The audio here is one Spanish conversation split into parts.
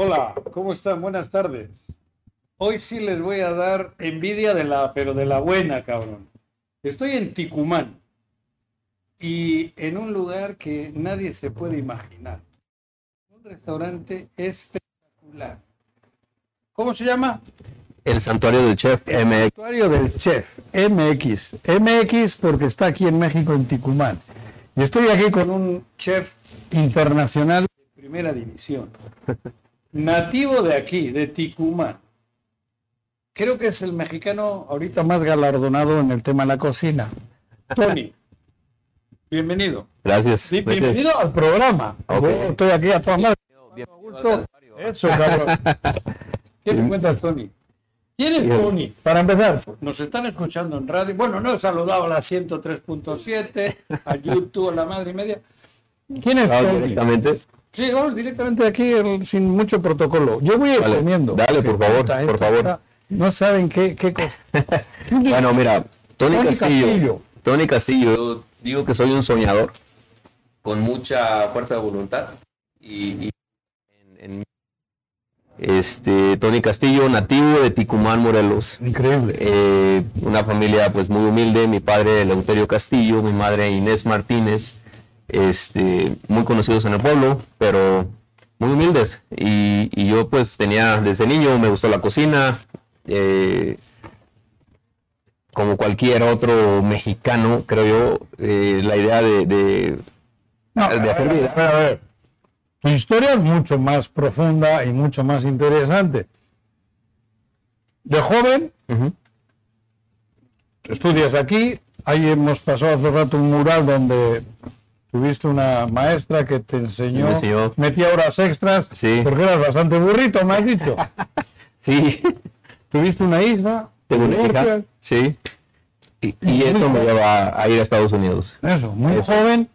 Hola, ¿cómo están? Buenas tardes. Hoy sí les voy a dar envidia de la, pero de la buena, cabrón. Estoy en Ticumán y en un lugar que nadie se puede imaginar. Un restaurante espectacular. ¿Cómo se llama? El Santuario del Chef MX. Santuario del Chef MX. MX porque está aquí en México, en Ticumán. Y estoy aquí con un chef internacional de primera división. Nativo de aquí, de Ticumán. Creo que es el mexicano ahorita más galardonado en el tema de la cocina. Tony, bienvenido. Gracias. Bienvenido al programa. Estoy aquí a todas gusto. Eso, cabrón. ¿Qué me cuentas, Tony? ¿Quién es Bien. Tony? Para empezar, nos están escuchando en radio. Bueno, no he saludado a la 103.7, a YouTube, a la madre y media. ¿Quién es Tony? directamente. Sí, vamos directamente aquí el- sin mucho protocolo. Yo voy ir Dale, comiendo. dale, por favor, Puta, por favor. No saben qué, qué cosa. Bueno, mira, Tony, Tony Castillo, Castillo. Tony Castillo, yo digo que soy un soñador con mucha fuerza de voluntad y, y en- en- este Tony Castillo, nativo de Ticumán, Morelos. Increíble. Eh, una familia pues muy humilde, mi padre Eleuterio Castillo, mi madre Inés Martínez, este, muy conocidos en el pueblo, pero muy humildes. Y, y yo pues tenía desde niño, me gustó la cocina, eh, como cualquier otro mexicano, creo yo, eh, la idea de, de- No, de a hacer vida. a ver, a ver. Tu historia es mucho más profunda y mucho más interesante. De joven, estudias aquí, ahí hemos pasado hace rato un mural donde tuviste una maestra que te enseñó, Me enseñó. metía horas extras, Sí. porque eras bastante burrito, me has dicho. Sí, tuviste una hija, tengo una hija, sí. Y, y esto me lleva a ir a Estados Unidos. Eso, muy Eso. joven,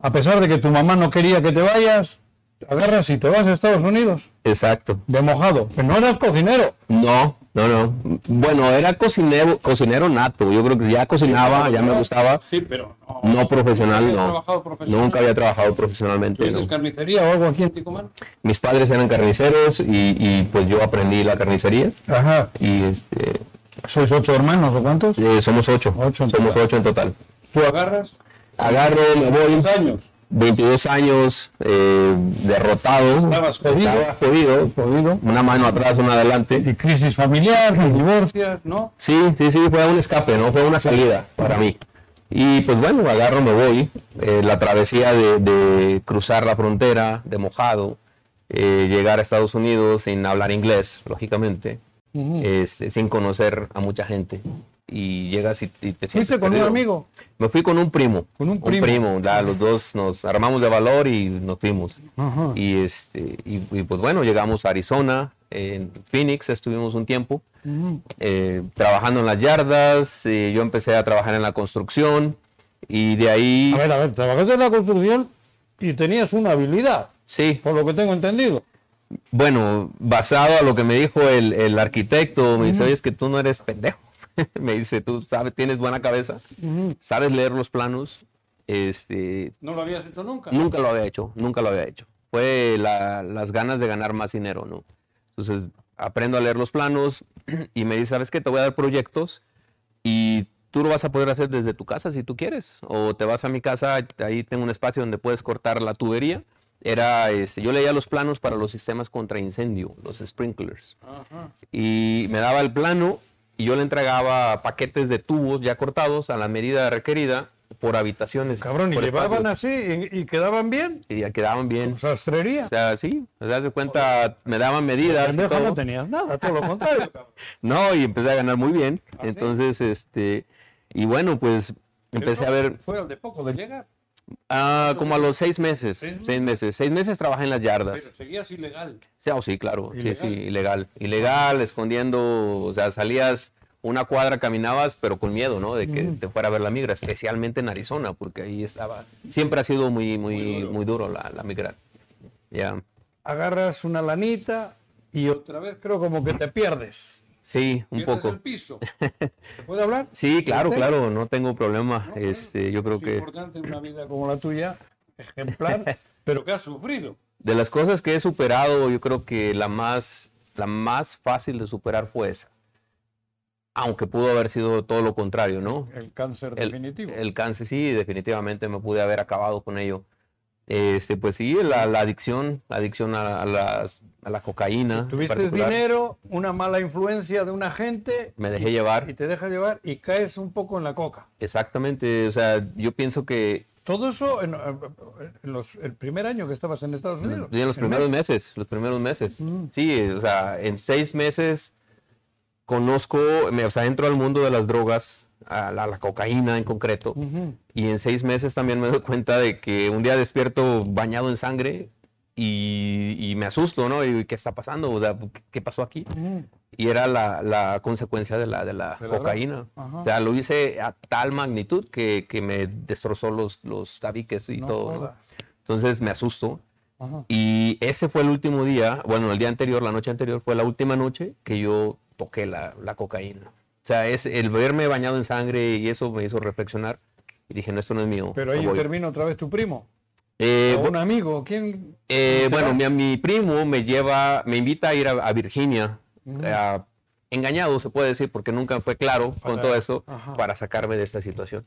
a pesar de que tu mamá no quería que te vayas, te agarras y te vas a Estados Unidos, Exacto. de mojado. Pero no eras cocinero. No, no, no. Bueno, era cocinero, cocinero nato. Yo creo que ya cocinaba, ya me gustaba. Sí, pero no. No profesional, ¿Nunca habías no. Nunca había trabajado profesionalmente. ¿Tuviste no. carnicería o algo aquí en Ticumán? Mis padres eran carniceros y, y, pues yo aprendí la carnicería. Ajá. Y este, ¿Sois ocho hermanos o cuántos? eh, somos ocho. Ocho en somos total. ocho en total. ¿Tú agarras? Agarro, me voy. ¿Cuántos años? 22 años eh, derrotado. Estabas jodido. Jodido. Jodido. Una mano atrás, una adelante. Y crisis familiar, y divorcias, ¿no? Sí, sí, sí, fue un escape, ¿no? Fue una salida para mí. Y pues bueno, agarro, me voy. Eh, la travesía de, de cruzar la frontera, de mojado, eh, llegar a Estados Unidos sin hablar inglés, lógicamente, este, sin conocer a mucha gente. Y llegas y, y te ¿Fuiste con un amigo? Me fui con un primo. Con un primo. ya, los dos nos armamos de valor y nos fuimos. Ajá. Y, este, y, y, pues bueno, llegamos a Arizona, en Phoenix estuvimos un tiempo eh, trabajando en las yardas, eh, yo empecé a trabajar en la construcción y de ahí, A ver, a ver, trabajaste en la construcción y tenías una habilidad, sí, por lo que tengo entendido. bueno, basado a lo que me dijo el, el arquitecto, me dice, oye, es que tú no eres pendejo. me dice, tú sabes, tienes buena cabeza, sabes leer los planos, este, ¿No lo habías hecho nunca? Nunca lo había hecho, nunca lo había hecho. Fue la- las ganas de ganar más dinero, ¿no? Entonces, aprendo a leer los planos y me dice, ¿sabes qué? Te voy a dar proyectos y tú lo vas a poder hacer desde tu casa si tú quieres. O te vas a mi casa, ahí tengo un espacio donde puedes cortar la tubería. Era, este, yo leía los planos para los sistemas contra incendio, los sprinklers. Ajá. Y me daba el plano y yo le entregaba paquetes de tubos ya cortados a la medida requerida por habitaciones. Cabrón, y llevaban así y, y quedaban bien. Y ya quedaban bien. Sastrería. O sea, sí, te das de cuenta, me daban medidas y todo. no tenías nada, todo lo contrario. No, y empecé a ganar muy bien. ¿Ah, sí? Entonces, este, y bueno, pues empecé a ver, Fue al de poco de llegar, ah, como a los seis meses, ¿Seis seis meses, seis meses trabajé en las yardas. pero seguías ilegal. Sí, oh, sí, claro, sí, Ilegal. sí, ilegal. Ilegal, escondiendo, o sea, salías una cuadra, caminabas, pero con miedo, ¿no? De que te fuera a ver la migra, especialmente en Arizona, porque ahí estaba, siempre ha sido muy, muy, muy duro, la, la migrar. Ya, Agarras una lanita y otra vez creo como que te pierdes. Sí, un poco. el piso. ¿Se puede hablar? Sí, claro, claro, no tengo problema. No, Este, yo creo es que importante una vida como la tuya, ejemplar, pero que has sufrido. De las cosas que he superado, yo creo que la más, la más fácil de superar fue esa. Aunque pudo haber sido todo lo contrario, ¿no? El cáncer El- definitivo. El cáncer sí, definitivamente me pude haber acabado con ello. Este, pues sí, la, la adicción, la adicción a, a las- a la cocaína. Tuviste dinero, una mala influencia de una gente Me dejé llevar. y te deja llevar y caes un poco en la coca. Exactamente, o sea, yo pienso que Todo eso en, en los- el primer año que estabas en Estados Unidos. en los En primeros México. meses, los primeros meses. Sí, o sea, en seis meses conozco, me, o sea, entro al mundo de las drogas, a la, la cocaína en concreto, y en seis meses también me doy cuenta de que un día despierto bañado en sangre y, y me asusto, ¿no? Y ¿qué está pasando? O sea, ¿qué, pasó aquí? Y era la, la consecuencia de la, de la De cocaína. O sea, lo hice a tal magnitud que, que me destrozó los, los tabiques y No todo. ¿no? Entonces me asusto. Ajá. Y ese fue el último día, bueno, el día anterior, la noche anterior, fue la última noche que yo toqué la, la cocaína. O sea, es el verme bañado en sangre y eso me hizo reflexionar. Y dije, no, esto no es mío. Pero ahí no voy". intervino otra vez tu primo. Eh, o un amigo. ¿Quién? eh, ¿Te bueno, mi, mi primo me lleva, me invita a ir a, a Virginia, eh, engañado se puede decir, porque nunca fue claro con todo eso, ajá. para sacarme de esta situación.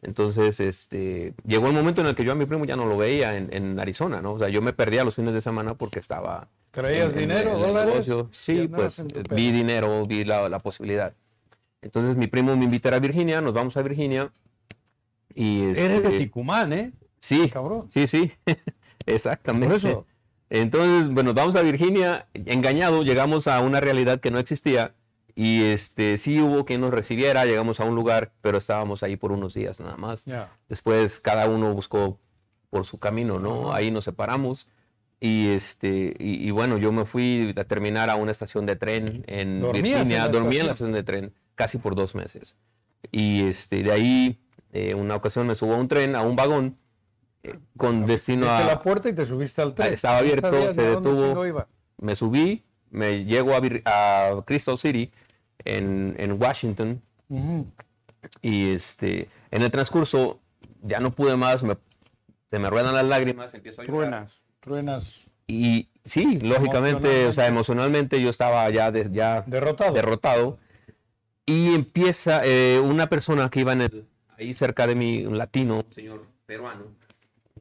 Entonces, este, llegó el momento en el que yo a mi primo ya no lo veía en, en Arizona, ¿no? O sea, yo me perdía los fines de semana porque estaba... ¿Traías en- dinero, en dólares? Sí, pues vi dinero, vi la, la posibilidad. Entonces mi primo me invita a ir a Virginia, nos vamos a Virginia y... Eres de este, Ticumán, ¿eh? Sí, Cabrón. sí, sí, exactamente. Por eso. Entonces, bueno, vamos a Virginia, engañado, llegamos a una realidad que no existía y este sí hubo quien nos recibiera, llegamos a un lugar, pero estábamos ahí por unos días nada más. Ya. Después cada uno buscó por su camino, ¿no? Ahí nos separamos y este y, y bueno, yo me fui a terminar a una estación de tren en ¿Dormías en Virginia, la dormí en la estación? estación de tren casi por dos meses. Y este de ahí eh, una ocasión me subo a un tren, a un vagón eh, con destino a la puerta y te subiste al tren. Estaba abierto, No se detuvo. iba. me subí, me llego a, a Crystal City en, en Washington y este en el transcurso ya no pude más, me- se me ruedan las lágrimas, empiezo a llorar. Truenas, truenas Y sí, lógicamente, o sea, emocionalmente yo estaba ya, de- ya derrotado. derrotado. Y empieza eh, una persona que iba en el, ahí cerca de mí, un latino, un señor peruano,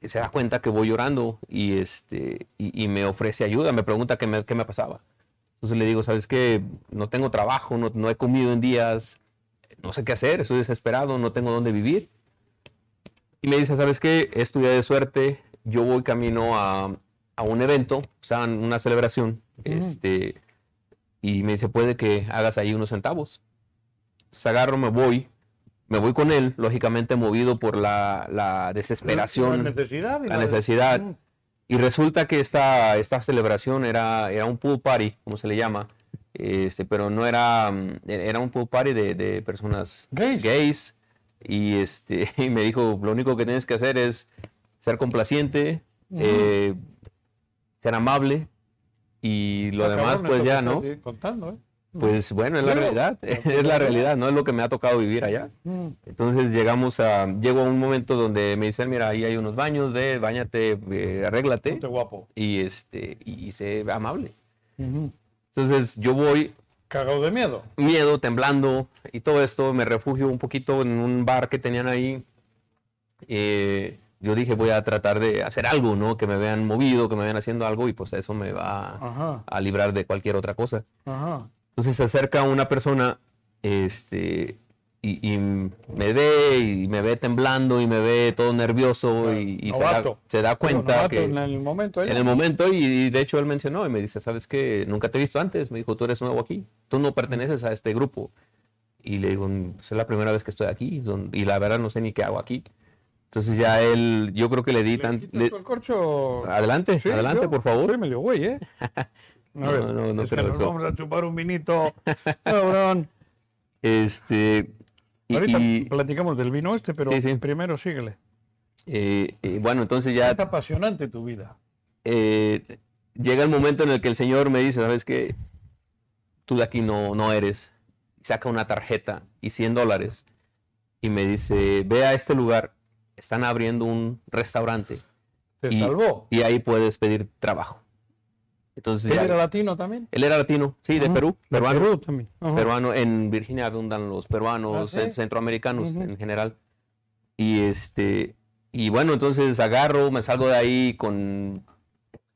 que se da cuenta que voy llorando y, este, y, y me ofrece ayuda, me pregunta qué me, qué me pasaba. Entonces le digo, ¿sabes qué? No tengo trabajo, no, no he comido en días, no sé qué hacer, estoy desesperado, no tengo dónde vivir. Y me dice, ¿sabes qué? Es tu día de suerte, yo voy camino a, a un evento, o sea, una celebración, este, y me dice, puede que hagas ahí unos centavos. Entonces agarro, me voy, me voy con él, lógicamente movido por la, la desesperación, La necesidad. y la necesidad. Mm. Y resulta que esta, esta celebración era, era un pool party, como se le llama, este, pero no era, mm, era un pool party de, de personas Gays. Y, este, y me dijo, lo único que tienes que hacer es ser complaciente, eh, ser amable y lo demás pues ya, ¿no? Contando, ¿eh? Pues bueno, es la realidad, es la realidad, no es lo que me ha tocado vivir allá. Mm. Entonces llegamos a, llego a un momento donde me dicen, mira, ahí hay unos baños, ve, bañate, eh, arréglate Ponte guapo. y este y, y sé amable. Entonces yo voy Cagado de miedo. miedo, temblando y todo esto, me refugio un poquito en un bar que tenían ahí. Eh, yo dije, voy a tratar de hacer algo, ¿no? Que me vean movido, que me vean haciendo algo y pues eso me va Ajá. a librar de cualquier otra cosa. Ajá. Entonces se acerca una persona este, y, y me ve y me ve temblando y me ve todo nervioso y, y se, da, se da cuenta que en el momento. ¿eh? en el momento y, y de hecho él mencionó y me dice, ¿sabes qué? Nunca te he visto antes. Me dijo, tú eres nuevo aquí, tú no perteneces a este grupo. Y le digo, "Pues, es la primera vez que estoy aquí y la verdad no sé ni qué hago aquí. Entonces ya él, yo creo que le di ¿Le tan... le- el corcho? adelante, Sí, adelante, yo por favor. Soy medio güey, ¿eh? No, no, no es te que nos razón. vamos a chupar un vinito. Cabrón. Este... y- Ahorita y, platicamos del vino este, pero Sí, sí. primero síguele. eh, eh, bueno, entonces ya Es apasionante tu vida. eh, llega el momento en el que el Señor me dice, ¿sabes qué? Tú de aquí no, no eres. Saca una tarjeta y 100 dólares y me dice, ve a este lugar, están abriendo un restaurante Te y, salvó. y ahí puedes pedir trabajo. Entonces, ¿Él ya- era latino también? él era latino, sí, de. Perú, De peruano. Perú también. Peruano. En Virginia abundan los peruanos, ¿Ah, sí? en- centroamericanos en general. Y este, y bueno, entonces agarro, me salgo de ahí con,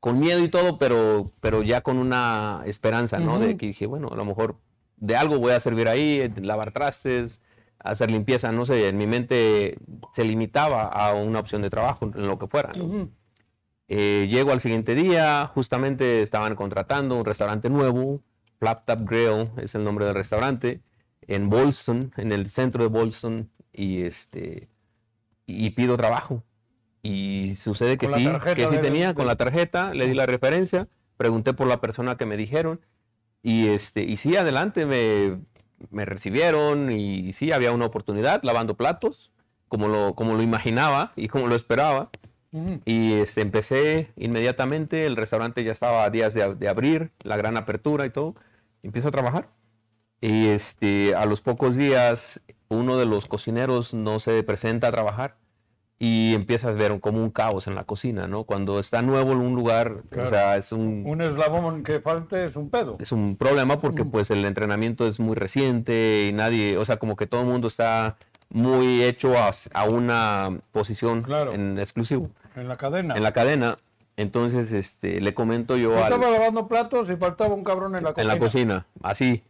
con miedo y todo, pero, pero ya con una esperanza, ¿no? De que dije, bueno, a lo mejor de algo voy a servir ahí, lavar trastes, hacer limpieza, no sé, en mi mente se limitaba a una opción de trabajo, en lo que fuera, ¿no? Eh, llego al siguiente día, justamente estaban contratando un restaurante nuevo, Flap Tap Grill es el nombre del restaurante, en Bolston, en el centro de Bolston, y este y pido trabajo. Y sucede que sí, que sí tenía, con la tarjeta, le di la referencia, pregunté por la persona que me dijeron, y este, y sí, adelante, me, me recibieron, y sí, había una oportunidad lavando platos, como lo, como lo imaginaba y como lo esperaba. Y este, empecé inmediatamente, el restaurante ya estaba a días de, de abrir, la gran apertura y todo. empiezo a trabajar. Y este, a los pocos días, uno de los cocineros no se presenta a trabajar y empiezas a ver como un caos en la cocina, ¿no? Cuando está nuevo en un lugar, Claro. o sea, es un, Un eslabón que falte es un pedo. es un problema porque pues el entrenamiento es muy reciente y nadie, o sea, como que todo el mundo está muy hecho a, a una posición Claro. en exclusivo En la cadena. en la cadena. Entonces, este, le comento yo al, estaba lavando platos y faltaba un cabrón en la en cocina. la cocina, así.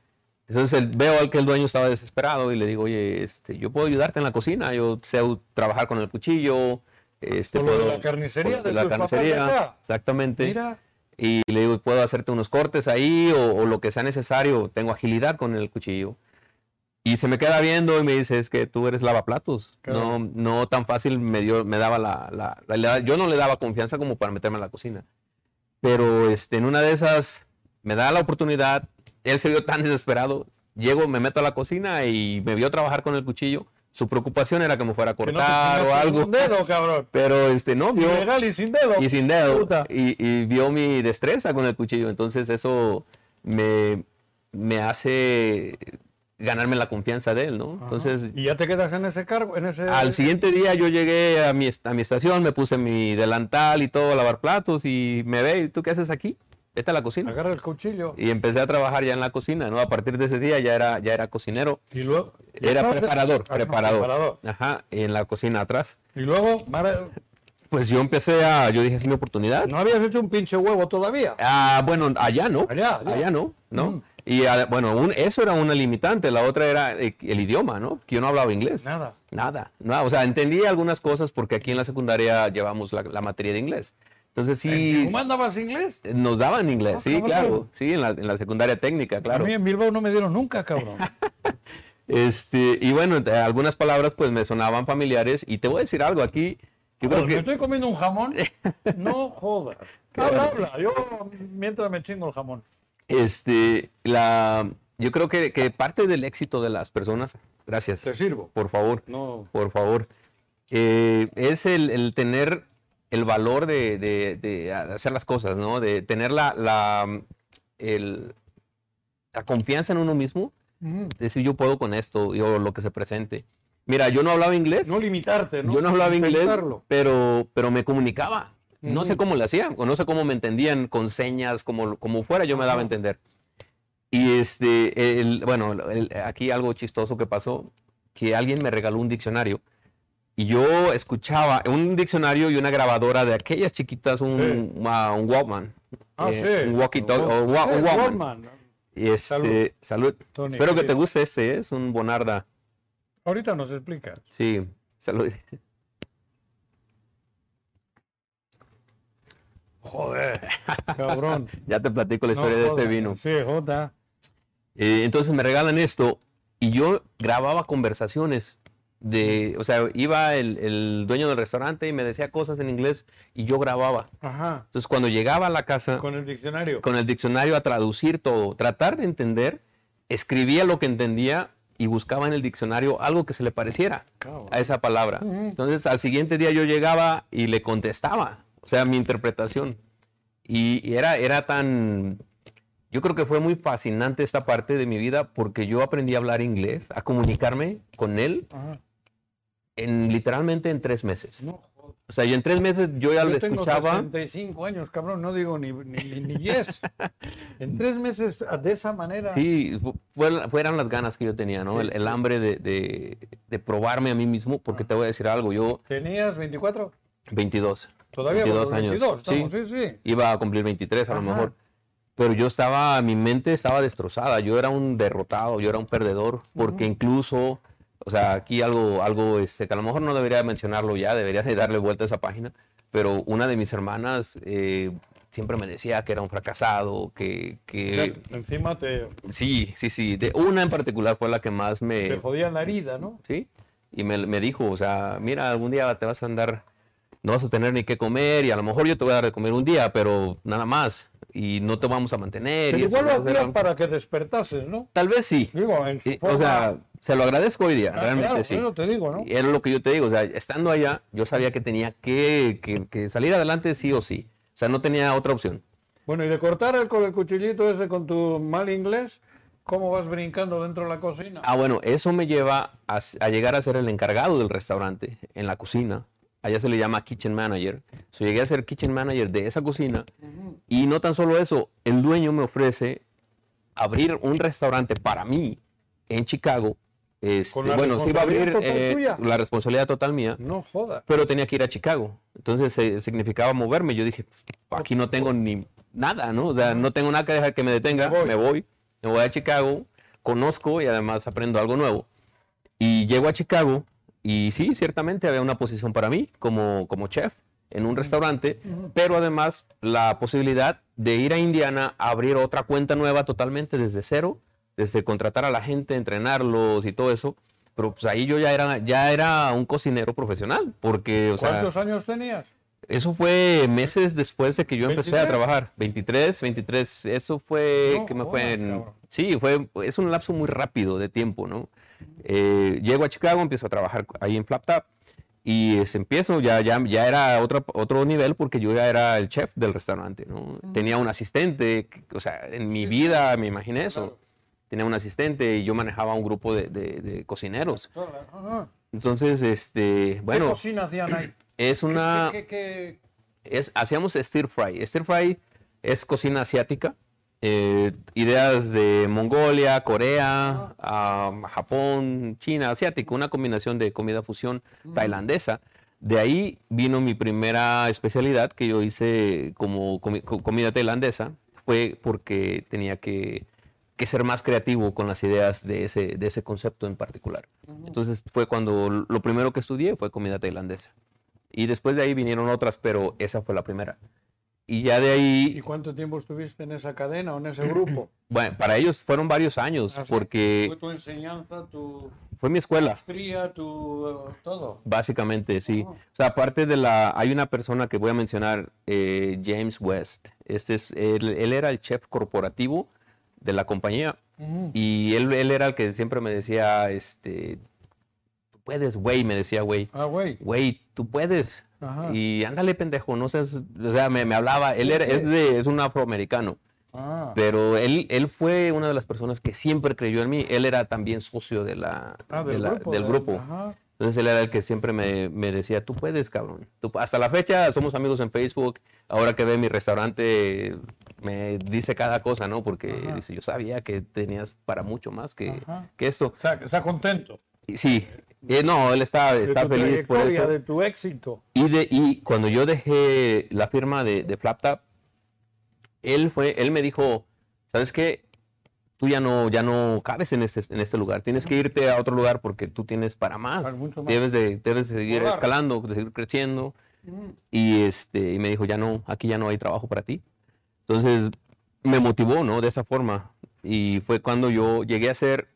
Entonces el- veo al que el dueño estaba desesperado y le digo, oye, este, yo puedo ayudarte en la cocina, yo sé trabajar con el cuchillo, este, lo de puedo- la carnicería por de la carnicería, exactamente. Mira, Y le digo, puedo hacerte unos cortes ahí o, o lo que sea necesario, tengo agilidad con el cuchillo. Y se me queda viendo y me dice, es que tú eres lavaplatos. Claro. No, no tan fácil me, dio, me daba la, la- la- Yo no le daba confianza como para meterme en la cocina. Pero este, en una de esas me da la oportunidad, él se vio tan desesperado, llego, me meto a la cocina y me vio trabajar con el cuchillo. Su preocupación era que me fuera a que no cortar o algo. Un dedo, cabrón. Pero este, no, vio, Ilegal y sin dedo. y sin dedo. Y, y vio mi destreza con el cuchillo. Entonces eso me, me hace ganarme la confianza de él, ¿no? Ajá. Entonces Y ya te quedas en ese cargo, en ese... al siguiente día yo llegué a mi, a mi estación, me puse mi delantal y todo a lavar platos y me ve, ¿y tú qué haces aquí? Vete a la cocina. Agarra el cuchillo. Y empecé a trabajar ya en la cocina, ¿no? A partir de ese día ya era, ya era cocinero. Y luego... Era Entonces- preparador, preparador. preparador. Ajá, en la cocina atrás. Y luego, mara- Pues yo empecé a, yo dije, es mi oportunidad. no habías hecho un pinche huevo todavía. Ah, bueno, allá no. Allá, allá. no, ¿no? Mm. Y ah, bueno, un- eso era una limitante. La otra era eh, el idioma, ¿no? Que yo no hablaba inglés. Nada. Nada, nada. O sea, entendí algunas cosas porque aquí en la secundaria llevamos la, la materia de inglés. Entonces ¿En sí, Tucumán dabas inglés? nos daban inglés, Ah, sí, cabrón. claro. Sí, en la, en la secundaria técnica, claro. A mí en Bilbao no me dieron nunca, cabrón. Este, y bueno, eh, algunas palabras pues me sonaban familiares. Y te voy a decir algo aquí. Yo creo Joder, ¿Me que estoy comiendo un jamón? No jodas. Habla, habla. Yo mientras me chingo el jamón. Este, la, yo creo que, que parte del éxito de las personas, gracias, Te sirvo. por favor, No. por favor, eh, es el, el tener el valor de, de- de hacer las cosas, ¿no? De tener la, la, el- la confianza en uno mismo, Ujú. decir yo puedo con esto o lo que se presente. Mira, yo no hablaba inglés, No limitarte, ¿no? yo no hablaba inglés, pero, pero me comunicaba. No sé cómo lo hacían, o no sé cómo me entendían con señas, como, como fuera, yo me daba a entender. Y este, el- bueno, el- aquí algo chistoso que pasó, que alguien me regaló un diccionario y yo escuchaba un diccionario y una grabadora de aquellas chiquitas, un, ah, un Walkman. Ah, eh, sí. Un walkie-talkie, o wa- Sí, un Walkman. Walkman. Y este, salud. Tony, Espero que te guste este, ¿eh? es un Bonarda. Ahorita nos explicas. Sí, salud. Joder, cabrón. ya te platico la No historia de este jodas. vino. Sí, joda. Eh, entonces me regalan esto y yo grababa conversaciones de, o sea, iba el, el dueño del restaurante y me decía cosas en inglés y yo grababa. Ajá. Entonces cuando llegaba a la casa Con el diccionario. con el diccionario a traducir todo, tratar de entender, escribía lo que entendía y buscaba en el diccionario algo que se le pareciera Cabrón. a esa palabra. Entonces al siguiente día yo llegaba y le contestaba, o sea, mi interpretación. Y, y era, era tan, yo creo que fue muy fascinante esta parte de mi vida porque yo aprendí a hablar inglés, a comunicarme con él Ajá. en literalmente en tres meses. No O sea, yo en tres meses yo ya Yo le tengo escuchaba. 65 años, cabrón, no digo ni, ni, ni, yes. En tres meses, de esa manera. Sí, fu- fue- fueran las ganas que yo tenía, ¿no? Sí, el, el hambre de, de- de probarme a mí mismo, porque te voy a decir algo, yo ¿Tenías 24? 22. Todavía 22 por los 22, estamos, sí, sí. Iba a cumplir 23 a lo Ajá. mejor. Pero yo estaba, mi mente estaba destrozada, yo era un derrotado, yo era un perdedor, porque incluso, o sea, aquí algo, algo este, que a lo mejor no debería mencionarlo ya, debería de darle vuelta a esa página, pero una de mis hermanas eh, siempre me decía que era un fracasado, que... O que sea, encima te, sí, sí, sí, de una en particular fue la que más me... te jodía la herida, ¿no? ¿sí? Y me, me dijo, o sea, mira, algún día te vas a andar, no vas a tener ni qué comer y a lo mejor yo te voy a dar de comer un día, pero nada más. Y no te vamos a mantener. Pero y eso igual lo hacían para que despertases, ¿no? Tal vez sí. Digo, en su forma. O sea, se lo agradezco hoy día, Ah, realmente claro, sí. eso te digo, ¿no? Y era lo que yo te digo, o sea, estando allá, yo sabía que tenía que, que- que salir adelante sí o sí. O sea, no tenía otra opción. Bueno, y de cortar el, con el cuchillito ese con tu mal inglés, ¿cómo vas brincando dentro de la cocina? Ah, bueno, eso me lleva a llegar a ser el encargado del restaurante en la cocina. Allá se le llama kitchen manager. So, llegué a ser kitchen manager de esa cocina. Y no tan solo eso, el dueño me ofrece abrir un restaurante para mí en Chicago. Este, Con la bueno, iba a abrir eh, la responsabilidad total mía, No joda. pero tenía que ir a Chicago. Entonces eh, significaba moverme. Yo dije, aquí no tengo ni nada, ¿no? O sea, no tengo nada que dejar que me detenga. Me voy. Me voy, me voy a Chicago, conozco y además aprendo algo nuevo. Y llego a Chicago y sí, ciertamente había una posición para mí como, como chef en un restaurante, pero además la posibilidad de ir a Indiana a abrir otra cuenta nueva totalmente desde cero, desde contratar a la gente, entrenarlos y todo eso. Pero pues ahí yo ya era, ya era un cocinero profesional, porque, o sea, ¿Cuántos años tenías? eso fue meses después de que yo empecé a 23. trabajar. 23, 23. Eso fue No que me jodas, fue en... Sí, fue, es un lapso muy rápido de tiempo, ¿no? Eh, llego a Chicago, empiezo a trabajar ahí en FlapTap y este, empiezo, ya, ya, ya era otro, otro nivel porque yo ya era el chef del restaurante, ¿no? Tenía un asistente, o sea, en mi vida me imaginé eso. Tenía un asistente y yo manejaba un grupo de, de- de cocineros. Entonces, este, ¿Qué bueno, cocina hacían ahí? es una... ¿Qué, qué- qué- es, hacíamos stir fry. Stir fry es cocina asiática. Eh, ideas de Mongolia, Corea, ah, Japón, China, asiático, una combinación de comida fusión tailandesa. De ahí vino mi primera especialidad que yo hice como comi- co- comida tailandesa. Fue porque tenía que, que ser más creativo con las ideas de ese, de ese concepto en particular. Entonces fue cuando lo primero que estudié fue comida tailandesa. Y después de ahí vinieron otras, pero esa fue la primera. Y ya de ¿Y ahí, cuánto tiempo estuviste en esa cadena o en ese grupo? bueno, para ellos fueron varios años, Ah, porque Fue tu enseñanza, tu fue mi escuela, maestría, tu eh, todo. básicamente, sí. Ah. O sea, aparte de la, hay una persona que voy a mencionar, eh, James West. Este es, él, él era el chef corporativo de la compañía y él, él era el que siempre me decía, este, tú puedes, güey, me decía, güey. Ah, güey. güey, tú puedes. Ajá. Y ándale, pendejo, no seas, o sea, me, me hablaba, él era, es, de, es un afroamericano, Ah, pero él, él fue una de las personas que siempre creyó en mí, él era también socio de la, Ah, de del la- grupo, del del- grupo. ajá. Entonces él era el que siempre me, me decía, tú puedes, cabrón. Tú- hasta la fecha somos amigos en Facebook, ahora que ve mi restaurante me dice cada cosa, ¿no? Porque Ajá. dice, yo sabía que tenías para mucho más que, que esto. O sea, que está contento. Sí, eh, no, él está, De está tu feliz por eso. de tu éxito. Y, de, y cuando yo dejé la firma de, de FlapTap, él, fue, él me dijo, ¿sabes qué? Tú ya no, ya no cabes en este, en este lugar. Tienes que irte a otro lugar porque tú tienes para más. Para mucho más. Debes, de, debes de seguir Volar. escalando, de seguir creciendo. Y, este, y me dijo, ya no, aquí ya no hay trabajo para ti. Entonces me motivó, ¿no? De esa forma. Y fue cuando yo llegué a ser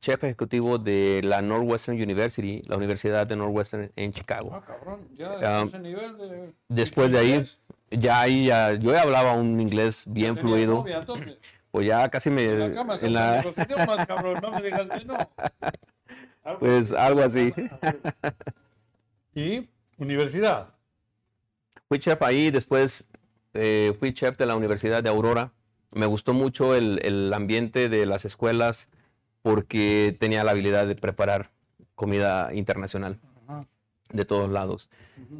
chef ejecutivo de la Northwestern University, la Universidad de Northwestern en Chicago. Ah, cabrón, ya Ah, a ese nivel de... Después de ahí, ya ahí ya, yo ya hablaba un inglés bien ¿Tenías fluido. novia? Pues ya casi me... En la cama se en la- usan los idiomas, cabrón, no me digas que no. Algo pues algo así. Y universidad. Fui chef ahí, después eh, fui chef de la Universidad de Aurora. Me gustó mucho el, el ambiente de las escuelas porque tenía la habilidad de preparar comida internacional. De todos lados.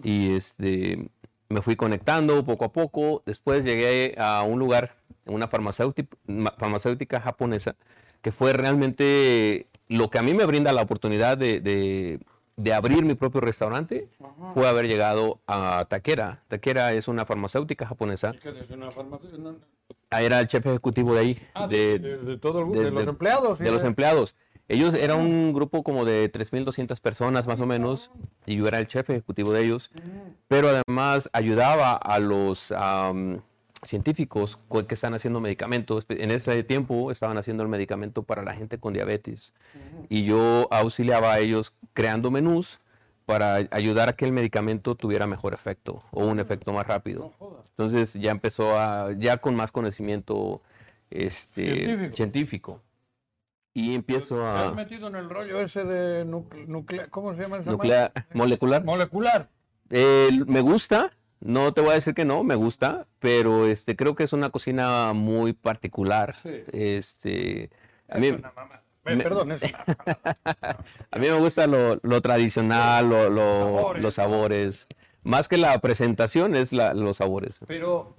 Y este, me fui conectando poco a poco. Después llegué a un lugar, una farmacéutica, farmacéutica japonesa, que fue realmente lo que a mí me brinda la oportunidad de, de- de abrir mi propio restaurante, fue haber llegado a Takera. Takera es una farmacéutica japonesa. ¿Qué es una farmacia? Ah, Era el jefe ejecutivo de ahí, Ah, de, de, todo el de- de, los empleados. de los empleados. Ellos eran un grupo como de 3.200 personas más o menos, y yo era el jefe ejecutivo de ellos, pero además ayudaba a los científicos co- que están haciendo medicamentos. En ese tiempo estaban haciendo el medicamento para la gente con diabetes, y yo auxiliaba a ellos creando menús para ayudar a que el medicamento tuviera mejor efecto o un efecto más rápido. Entonces ya empezó a, ya con más conocimiento este, Científico. científico. Y empiezo ¿Te has a metido en el rollo ese de nuclear? ¿Cómo se llama esa nuclear, molecular. Molecular. Eh, me gusta, no te voy a decir que no, me gusta, pero este, creo que es una cocina muy particular. Sí. Este, a, mí, Es una mamá. Me- Perdón, es una a mí me gusta lo, lo tradicional, lo- lo- Sabores. los sabores. Más que la presentación es la- los sabores. Pero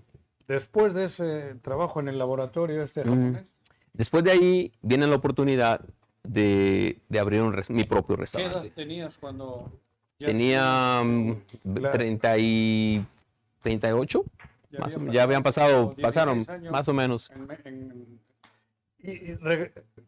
después de ese trabajo en el laboratorio este japonés, Después de ahí viene la oportunidad de, de abrir un res- mi propio ¿qué edad restaurante. tenías cuando ya- Tenía mm, Claro. 30 y 38. Ya más había ya habían pasado, pasado pasaron 16 años. más o menos. en- en- ¿Y,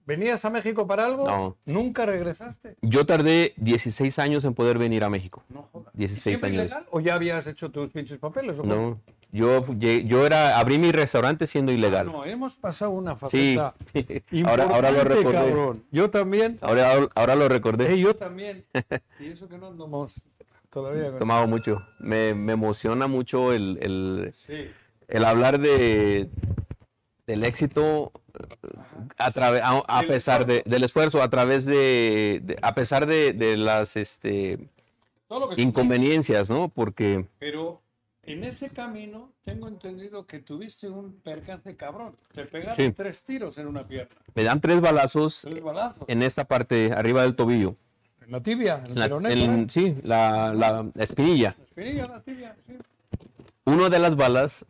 venías a México para algo? No. ¿Nunca regresaste? Yo tardé 16 años en poder venir a México. No jodas. 16 ¿Siempre años. ilegal ¿O ya habías hecho tus pinches papeles? o? No, yo, yo era, abrí mi restaurante siendo ilegal. No, hemos pasado una sí, faceta sí. Ahora, ahora lo recordé. cabrón. Yo también. Ahora, ahora- ahora lo recordé. Eh, yo también. Y eso que no andamos todavía. con- Tomado mucho. Me, me emociona mucho el, el- Sí. el hablar de del éxito a, a, pesar de- del esfuerzo a través de, de- a pesar de, de las este, inconveniencias no porque Pero en ese camino tengo entendido que tuviste un percance cabrón. Te pegaron Sí. tres tiros en una pierna. me dan tres balazos Tres balazos. en esta parte arriba del tobillo En la tibia, en La- en- sí la, la espinilla La espinilla, la tibia, sí. una de las balas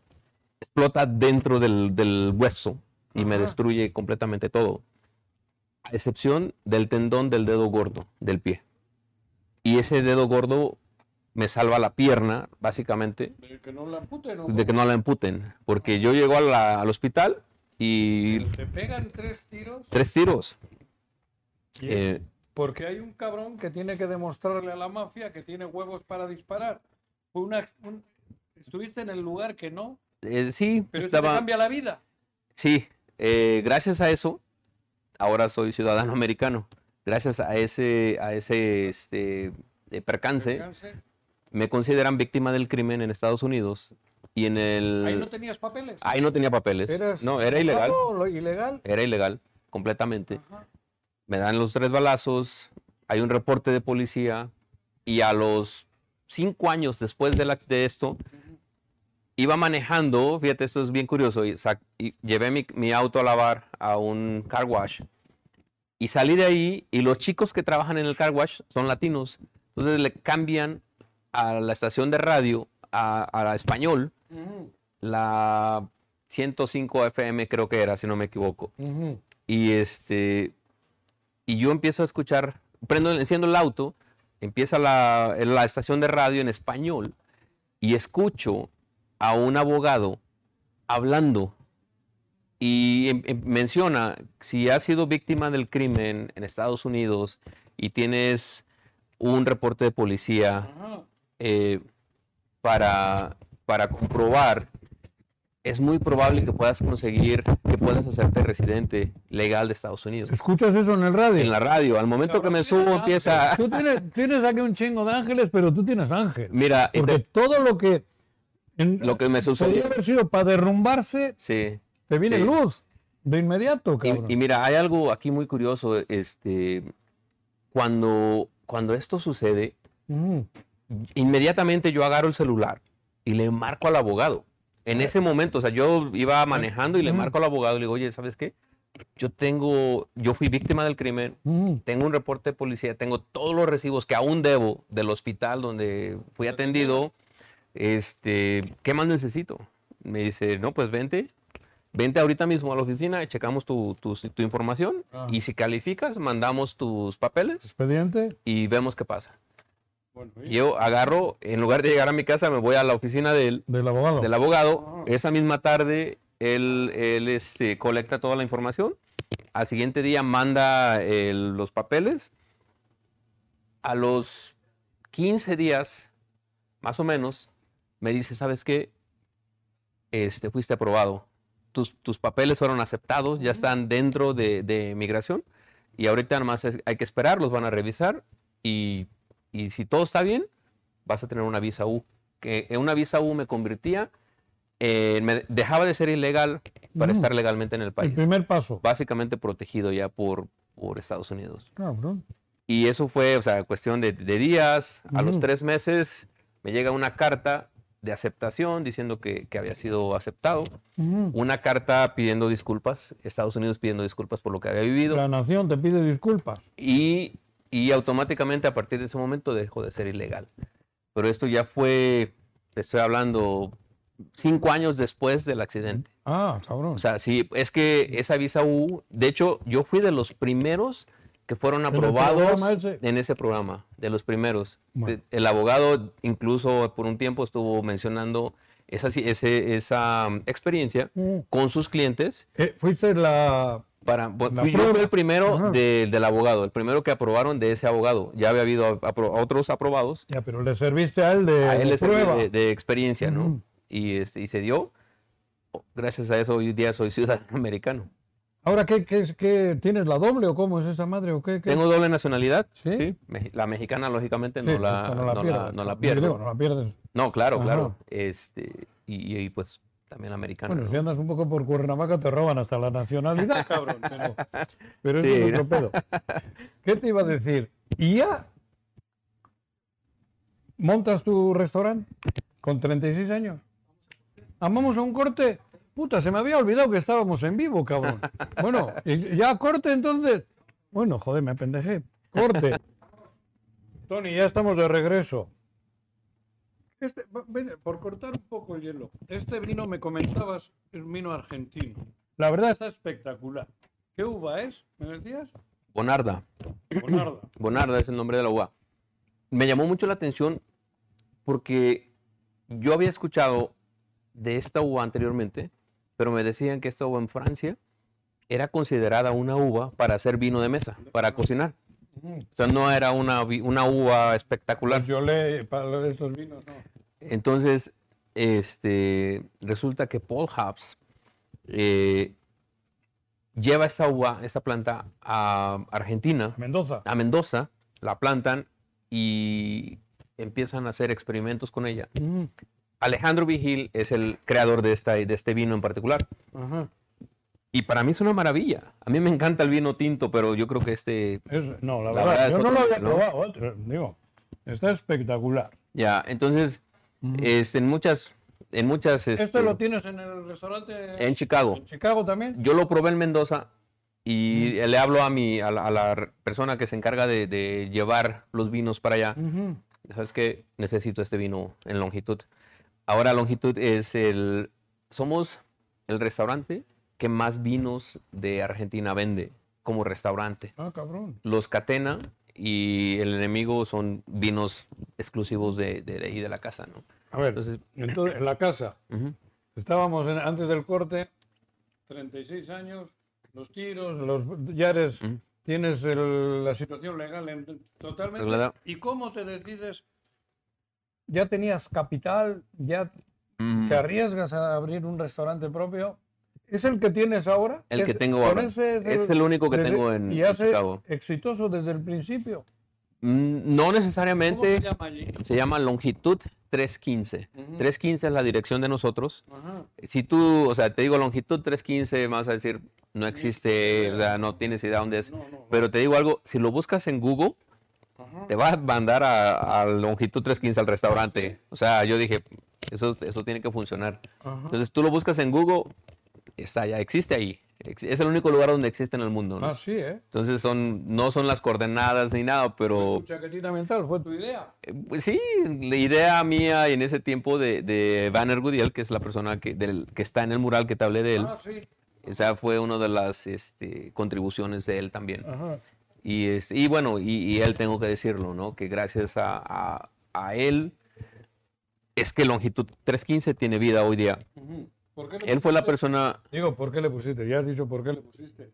explota dentro del, del hueso y me destruye completamente todo, a excepción del tendón del dedo gordo del pie. Y ese dedo gordo me salva la pierna, básicamente, De que no la amputen, ¿no? de que no la emputen, porque yo llego a la- al hospital y Te pegan tres tiros tres tiros. Eh, porque hay un cabrón que tiene que demostrarle a la mafia que tiene huevos para disparar. Fue una, un- estuviste en el lugar que no, eh, sí, pero eso te cambia la vida. Sí, eh, gracias a eso, ahora soy ciudadano americano. Gracias a ese, a ese este, eh, percance, Percance. me consideran víctima del crimen en Estados Unidos y en el... Ahí no tenías papeles. ahí no tenía papeles. Eras no, era ilegal. Era ilegal, completamente. Ajá. Me dan los tres balazos, hay un reporte de policía y a los cinco años después de, la- de esto, iba manejando, fíjate, esto es bien curioso, y, y llevé mi, mi auto a lavar a un car wash y salí de ahí y los chicos que trabajan en el car wash son latinos. Entonces le cambian a la estación de radio a, a la español, Ujú, la 105 FM creo que era, si no me equivoco. ujú. Y este y yo empiezo a escuchar, prendo, enciendo el auto, empieza la, la estación de radio en español y escucho a un abogado hablando y em- em- menciona si has sido víctima del crimen en Estados Unidos y tienes un reporte de policía eh, para, para comprobar, es muy probable que puedas conseguir, que puedas hacerte residente legal de Estados Unidos. ¿Escuchas eso en el radio? En la radio, al momento que me subo empieza... Tú tienes, tienes aquí un chingo de ángeles, pero tú tienes ángel. Mira, Porque te- todo lo que. En- Lo que me sucedió. Podría haber sido para derrumbarse, sí. te viene Sí. luz. De inmediato, Y- cabrón. Y, mira, hay algo aquí muy curioso, este, cuando, cuando esto sucede, Ujú. inmediatamente yo agarro el celular y le marco al abogado. En ese momento, o sea, yo iba manejando y le Ujú. marco al abogado y le digo, oye, ¿sabes qué? yo tengo, yo fui víctima del crimen, Mm. tengo un reporte de policía, tengo todos los recibos que aún debo del hospital donde fui atendido. Este, ¿qué más necesito? Me dice, no, pues vente, vente ahorita mismo a la oficina, checamos tu, tu- tu información Ah. y si calificas, mandamos tus papeles Expediente. y vemos qué pasa. Bueno, Yo agarro, en lugar de llegar a mi casa, me voy a la oficina del, Del abogado. del abogado. Esa misma tarde, él, él, este, colecta toda la información. Al siguiente día manda el- los papeles. A los 15 días, más o menos, me dice, ¿sabes qué? Este, fuiste aprobado. Tus, tus papeles fueron aceptados, ya están dentro de, de migración. Y ahorita nada más es- hay que esperar, los van a revisar. Y, y si todo está bien, vas a tener una visa U. Que en una visa U me convertía, me dejaba de ser ilegal para Mm. estar legalmente en el El país. primer paso. Básicamente protegido ya por, por Estados Unidos. Cabrón. Y eso fue, o sea, cuestión de, de días. A los Ujú. tres meses me llega una carta de aceptación diciendo que, que había sido aceptado. Mm. Una carta pidiendo disculpas, Estados Unidos pidiendo disculpas por lo que había vivido. La nación te pide disculpas. Y, y automáticamente a partir de ese momento dejó de ser ilegal. Pero esto ya fue, te estoy hablando, cinco años después del accidente. Ah, cabrón. O sea, sí, es que esa visa U, de hecho, yo fui de los primeros que fueron aprobados en ese programa, de los primeros. Bueno. De- El abogado incluso por un tiempo estuvo mencionando esa, ese- esa um, experiencia Mm. con sus clientes. Eh, fuiste la. Para, fui yo el primero de- del abogado, el primero que aprobaron de ese abogado. Ya había habido otros aprobados. Ya, pero le serviste a él de, A él de prueba. de, de experiencia, ¿no? Ujú. Y, este, y se dio. Gracias a eso hoy día soy ciudadano americano. Ahora, ¿qué, qué, es- qué, ¿tienes la doble o cómo es esa madre o qué? qué? Tengo doble nacionalidad. ¿Sí? La mexicana, lógicamente, Sí, no, pues, la, no no, la, pierdes. no la Digo, pierdo. no la pierdes. No, claro, Ajá. claro. Este, y, y, pues también americana. Bueno, ¿no? si andas un poco por Cuernavaca te roban hasta la nacionalidad, cabrón. Pero, pero eso es otro ¿no? pedo. ¿Qué te iba a decir? ¿Y ya montas tu restaurante con 36 años? ¿Amamos a un corte? Puta, se me había olvidado que estábamos en vivo, cabrón. Bueno, ¿y ¿ya corte entonces? Bueno, joder, me apendejé. Corte. Tony, ya estamos de regreso. Este, por cortar un poco el hielo, este vino me comentabas, es vino argentino. La verdad está espectacular. ¿Qué uva es? ¿Me decías? Bonarda. Bonarda. Bonarda es el nombre de la uva. Me llamó mucho la atención porque yo había escuchado de esta uva anteriormente, pero me decían que esta uva en Francia era considerada una uva para hacer vino de mesa, para cocinar. O sea, no era una, una uva espectacular. Pues yo le para estos vinos, no. Entonces, este, resulta que Paul Hobbs eh, lleva esta uva, esta planta a Argentina, Mendoza. a Mendoza, la plantan y empiezan a hacer experimentos con ella. Mm, Alejandro Vigil es el creador de, esta, de este vino en particular. Ajá. Y para mí es una maravilla. A mí me encanta el vino tinto, pero yo creo que este... Es- no, la, La verdad, verdad es yo no lo había probado. otro, digo, está espectacular. Ya, entonces, este, en muchas... En muchas... ¿Esto este, lo tienes en el restaurante en Chicago. en Chicago también? Yo lo probé en Mendoza y le hablo a, mi, a, la, a la persona que se encarga de, de llevar los vinos para allá. ¿Sabes qué? Necesito este vino en longitud. Ahora longitud es el... Somos el restaurante que más vinos de Argentina vende como restaurante. Ah, cabrón. Los catena y el enemigo son vinos exclusivos de, de, de ahí de la casa, ¿no? A ver, Entonces- entonces, en la casa, Ujú. estábamos en- antes del corte, 36 años, los tiros, los, ya eres, Ujú. tienes el- la situación legal en- totalmente. ¿Y cómo te decides? ¿Ya tenías capital? ¿Ya Mm. te arriesgas a abrir un restaurante propio? ¿Es el que tienes ahora? El que Es- tengo ahora. ese Es el único que tengo en- Y en hace Chicago. exitoso desde el principio. Mm, No ¿Cómo necesariamente. se llama allí? Se llama longitud 315. Ujú. 315 es la dirección de nosotros. Si tú, o sea, te digo longitud 315, vas a decir, no existe, o sea, no tienes idea dónde es. No, no, no. Pero te digo algo, si lo buscas en Google, Ajá. te va a mandar a, a longitud 315 al restaurante. O sea, yo dije, eso, eso tiene que funcionar. Ajá. Entonces tú lo buscas en Google, está ya, existe ahí. Es el único lugar donde existe en el mundo, ¿no? Ah, sí, ¿eh? Entonces son, no son las coordenadas ni nada, pero Tu chaquetita mental fue tu idea. eh, pues sí, la idea mía en ese tiempo de, de Banner Goodiel, que es la persona que, del- que está en el mural que te hablé de él, Ah, sí. o sea, fue una de las este, contribuciones de él también. Ajá. Y, es- y bueno, y, y él tengo que decirlo, ¿no? Que gracias a, a- a él es que Longitud 315 tiene vida hoy día. ¿Por qué le Él fue la persona... Digo, ¿por qué le pusiste? Ya has dicho por qué le pusiste.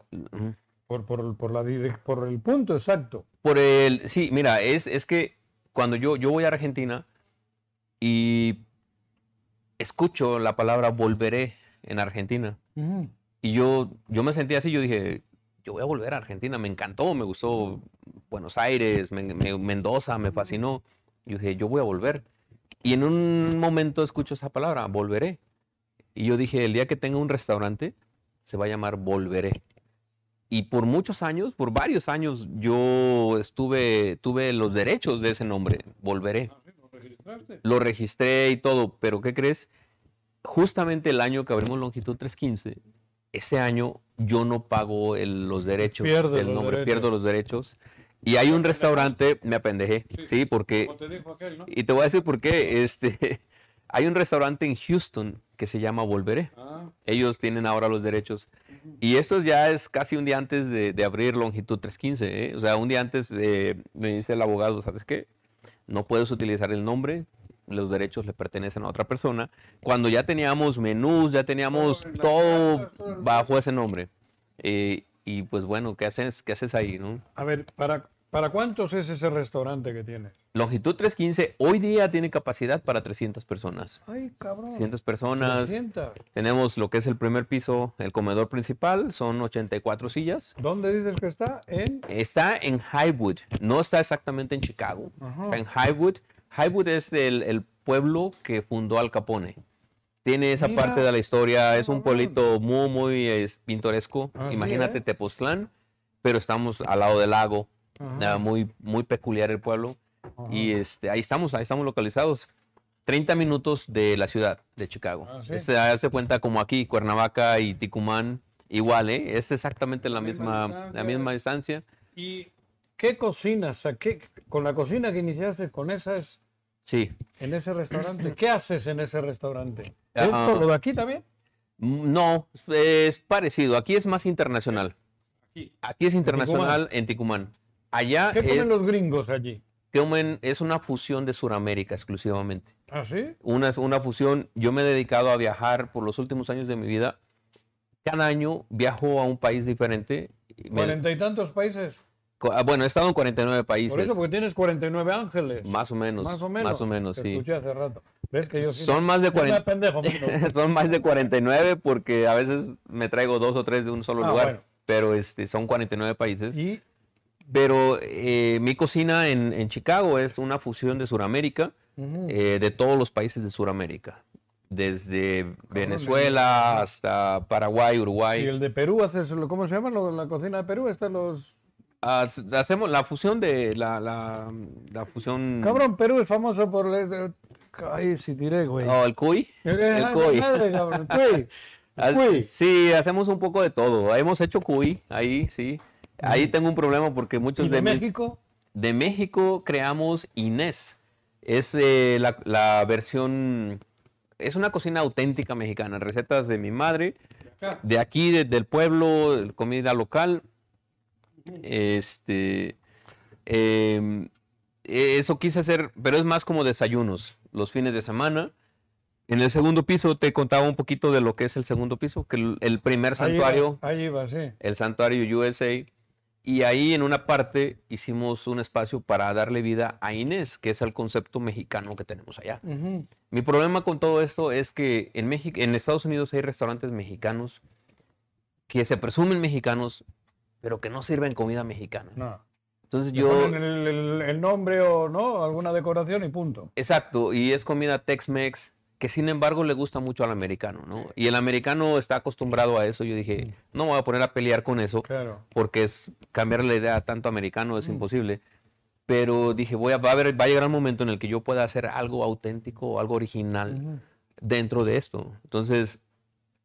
Por, por, por, la, por el punto exacto. Por el... Sí, mira, es, es que cuando yo, yo voy a Argentina y escucho la palabra volveré en Argentina, y yo, yo me sentí así, yo dije, yo voy a volver a Argentina, me encantó, me gustó Buenos Aires, me- me- Mendoza, me fascinó. Yo dije, yo voy a volver. Y en un momento escucho esa palabra, volveré. Y yo dije, el día que tenga un restaurante, se va a llamar Volveré. Y por muchos años, por varios años, yo estuve, tuve los derechos de ese nombre, Volveré. ¿Lo registraste? Lo registré y todo, pero ¿qué crees? Justamente el año que abrimos Longitud 315, ese año yo no pago el- los derechos Pierdes del los nombre, derechos. pierdo los derechos. Y hay un restaurante, me apendejé, sí, porque, Como te dijo aquel, ¿no? y te voy a decir por qué, este, hay un restaurante en Houston que se llama Volveré. Ah, Ellos tienen ahora los derechos. Y esto ya es casi un día antes de, de abrir Longitud 315. ¿eh? O sea, un día antes eh, me dice el abogado, ¿sabes qué? No puedes utilizar el nombre, los derechos le pertenecen a otra persona. Cuando ya teníamos menús, ya teníamos Todo bajo ese nombre. Eh, y pues bueno, ¿qué haces, ¿qué haces ahí? No? a ver, ¿para, ¿para cuántos es ese restaurante que tienes? Longitud 315 hoy día tiene capacidad para 300 personas. Ay, cabrón. 300 personas. 300. Tenemos lo que es el primer piso, el comedor principal, son 84 sillas. ¿Dónde dices que está? En... Está en Highwood, no está exactamente en Chicago, Ajá. está en Highwood. Highwood es el, el pueblo que fundó Al Capone. Tiene esa Mira, parte de la historia, es un pueblito muy, muy es, pintoresco. Así, Imagínate ¿eh? Tepoztlán, pero estamos al lado del lago. Ajá. Ah, muy, muy peculiar el pueblo. Y este, ahí estamos, ahí estamos localizados. 30 minutos de la ciudad de Chicago. Ah, ¿sí? Este, hace cuenta como aquí, Cuernavaca y Ticumán, igual, ¿eh? Es exactamente la misma la misma distancia. ¿Y qué cocinas? ¿A qué- con la cocina que iniciaste, con esas, Sí. en ese restaurante, ¿qué haces en ese restaurante? Ah. ¿Es todo lo de aquí también? No, es- parecido. Aquí es más internacional. Aquí. Aquí es internacional en Ticumán. Allá ¿Qué comen es, los gringos allí? comen- es una fusión de Sudamérica exclusivamente. ¿Ah, sí? Una, una fusión. Yo me he dedicado a viajar por los últimos años de mi vida. Cada año viajo a un país diferente. ¿Cuarenta y tantos países? Ah, bueno, he estado en 49 países. Por eso, porque tienes 49 ángeles. Más o menos. Más o menos. Más o menos, sí. escuché hace rato. ¿Ves que yo sí- Son más de yo me 40. apendejo mucho. son más de 49 porque a veces me traigo dos o tres de un solo Ah, lugar. bueno. Pero este, son 49 países. Y Pero eh, mi cocina en, en Chicago es una fusión de Sudamérica, eh, de todos los países de Sudamérica. Desde Venezuela hasta Paraguay, Y Uruguay. el de Perú, haces, ¿cómo se llama la cocina de Perú? Están los... Hacemos la fusión de la, la, la fusión. Cabrón, Perú es famoso por... el- Ay, si tiré, güey. Oh, el cuy. Eh, El cuy. madre, cabrón, cuy. Cuy. Sí, hacemos un poco de todo. Hemos hecho cuy ahí, sí. Ahí tengo un problema porque muchos ¿Y de, de México? de México creamos Inés. Es eh, la, la versión, es una cocina auténtica mexicana, recetas de mi madre, de aquí, de- del pueblo, comida local. Este, em, eso quise hacer, pero es más como desayunos, los fines de semana. En el segundo piso te contaba un poquito de lo que es el segundo piso, que el, el primer santuario Ahí iba, sí. el santuario USA. Y ahí en una parte hicimos un espacio para darle vida a Inés, que es el concepto mexicano que tenemos allá. Ujú. Mi problema con todo esto es que en México, en Estados Unidos hay restaurantes mexicanos que se presumen mexicanos, pero que no sirven comida mexicana. No. Entonces yo, ponen el, el- el nombre o no, alguna decoración y punto. exacto, y es comida Tex-Mex, que sin embargo le gusta mucho al americano, ¿no? Y el americano está acostumbrado a eso. Yo dije, no me voy a poner a pelear con eso. Claro. porque es cambiar la idea a tanto americano es imposible. Pero dije, voy a, va, a haber- va a llegar un momento en el que yo pueda hacer algo auténtico, algo original dentro de esto. Entonces,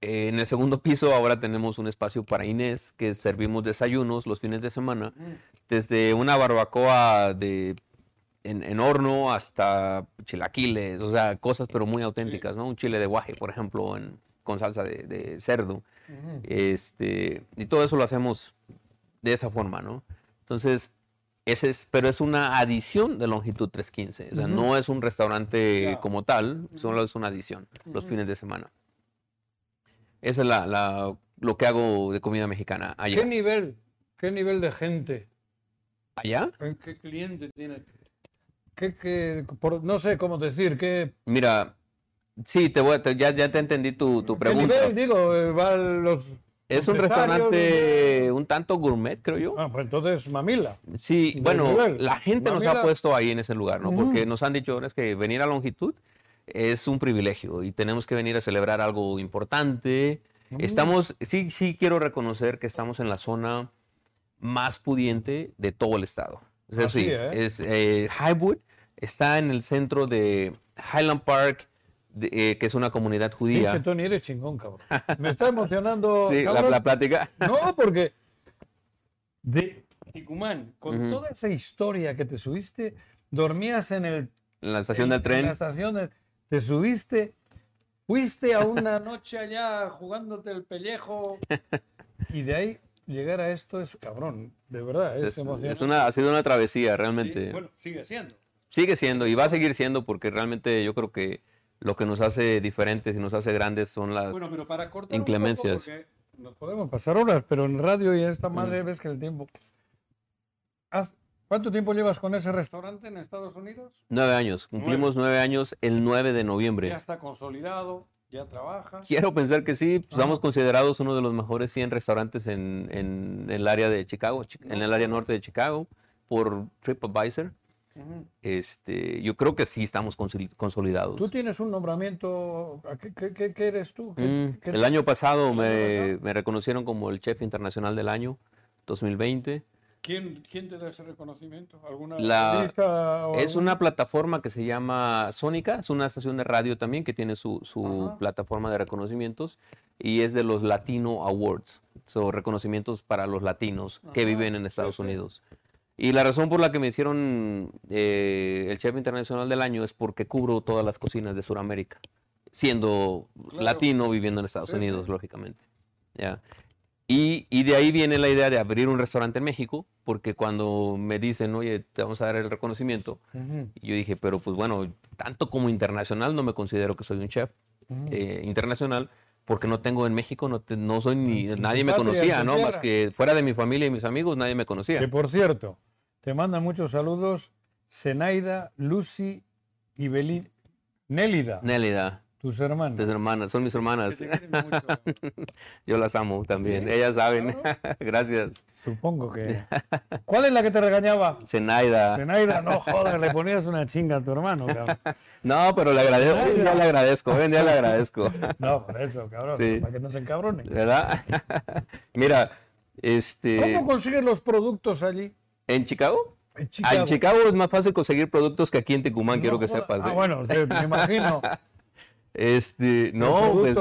Eh, en el segundo piso ahora tenemos un espacio para Inés, que servimos desayunos los fines de semana, desde una barbacoa de, en, en horno hasta chilaquiles, o sea, cosas pero muy auténticas, ¿no? Un chile de guaje, por ejemplo, en- con salsa de, de cerdo. este, y todo eso lo hacemos de esa forma, ¿no? Entonces, ese es, pero es una adición de Longitud 315, o sea, no es un restaurante como tal, solo es una adición los fines de semana. Esa es la, la- lo que hago de comida mexicana allá. ¿Qué nivel? ¿Qué nivel de gente? ¿Allá? ¿En ¿Qué cliente tiene? ¿Qué, qué- por- no sé cómo decir, ¿qué, Mira, sí, te voy te- ya, ya te entendí tu, tu qué pregunta. nivel? Digo, eh, van los Es un restaurante un tanto gourmet, creo yo. Ah, pues entonces mamila. Sí, bueno, nivel. la gente nos Mamila. ha puesto ahí en ese lugar, ¿no? Porque nos han dicho, es que venir a longitud es un privilegio y tenemos que venir a celebrar algo importante. Estamos, sí, sí quiero reconocer que estamos en la zona más pudiente de todo el estado. Es Así, decir, ¿eh? es eh, Highwood está en el centro de Highland Park, de- eh, que es una comunidad Pinche judía. Tony, eres chingón, cabrón. Me está emocionando. Sí, la, plática. No, porque de Ticumán, con toda esa historia que te subiste, dormías en el En la estación del en tren. la estación de- te subiste, fuiste a una noche allá jugándote el pellejo y de ahí llegar a esto es cabrón, de verdad, es, Es, emocionante. es una, ha sido una travesía, Sí, realmente. bueno, sigue siendo. Sigue siendo y va a seguir siendo porque realmente yo creo que lo que nos hace diferentes y nos hace grandes son las... Bueno, pero para cortar Inclemencias. un poco, porque nos podemos pasar horas, pero en radio y en esta madre ves que el tiempo. Haz- ¿Cuánto tiempo llevas con ese restaurante en Estados Unidos? Nueve años. Cumplimos nueve años el 9 de noviembre. Ya está consolidado, ya trabaja. Quiero pensar que sí, pues, estamos considerados uno de los mejores 100 restaurantes en, en el área de Chicago, chi- en el área norte de Chicago, por TripAdvisor. Ujú. Este, yo creo que sí estamos consoli- consolidados. Tú tienes un nombramiento. ¿a ¿Qué, qué- qué- eres tú? ¿Qué- Mm, qué- el año pasado ¿El me, año pasado? me reconocieron como el chef internacional del año 2020. ¿Quién, quién te da ese reconocimiento? ¿Alguna La- o Es una plataforma que se llama Sónica, es una estación de radio también que tiene su, plataforma de reconocimientos y es de los Latino Awards, son reconocimientos para los latinos que viven en Estados sí. Unidos. Y la razón por la que me hicieron eh, el chef internacional del año es porque cubro todas las cocinas de Sudamérica, siendo Claro. latino viviendo en Estados Sí, Unidos, lógicamente. Ya. Y, y de ahí viene la idea de abrir un restaurante en México, porque cuando me dicen, oye, te vamos a dar el reconocimiento, yo dije, pero pues bueno, tanto como internacional no me considero que soy un chef eh, internacional, porque no tengo en México, no, te- no soy ni, nadie me conocía, ¿no? Más que fuera de mi familia y mis amigos, nadie me conocía. Que por cierto, te mandan muchos saludos Zenaida, Lucy y Beli... Nélida, Nélida, tus hermanos. tus hermanas, son mis hermanas. Mucho. Yo las amo también, Sí, ellas saben. claro. Gracias. Supongo que. ¿Cuál es la que te regañaba? Zenaida. Zenaida, no jodas, le ponías una chinga a tu hermano, cabrón. No, pero le agradezco, hoy día le agradezco, hoy en día le agradezco. No, por eso, cabrón, Sí. para que no se encabronen. ¿Verdad? Mira, este. ¿Cómo consigues los productos allí? ¿En Chicago? En Ah, Chicago. en Chicago es más fácil conseguir productos que aquí en Tecumán, quiero que sepas. Ah, ¿eh? bueno, sí, me imagino. Este, no, pues,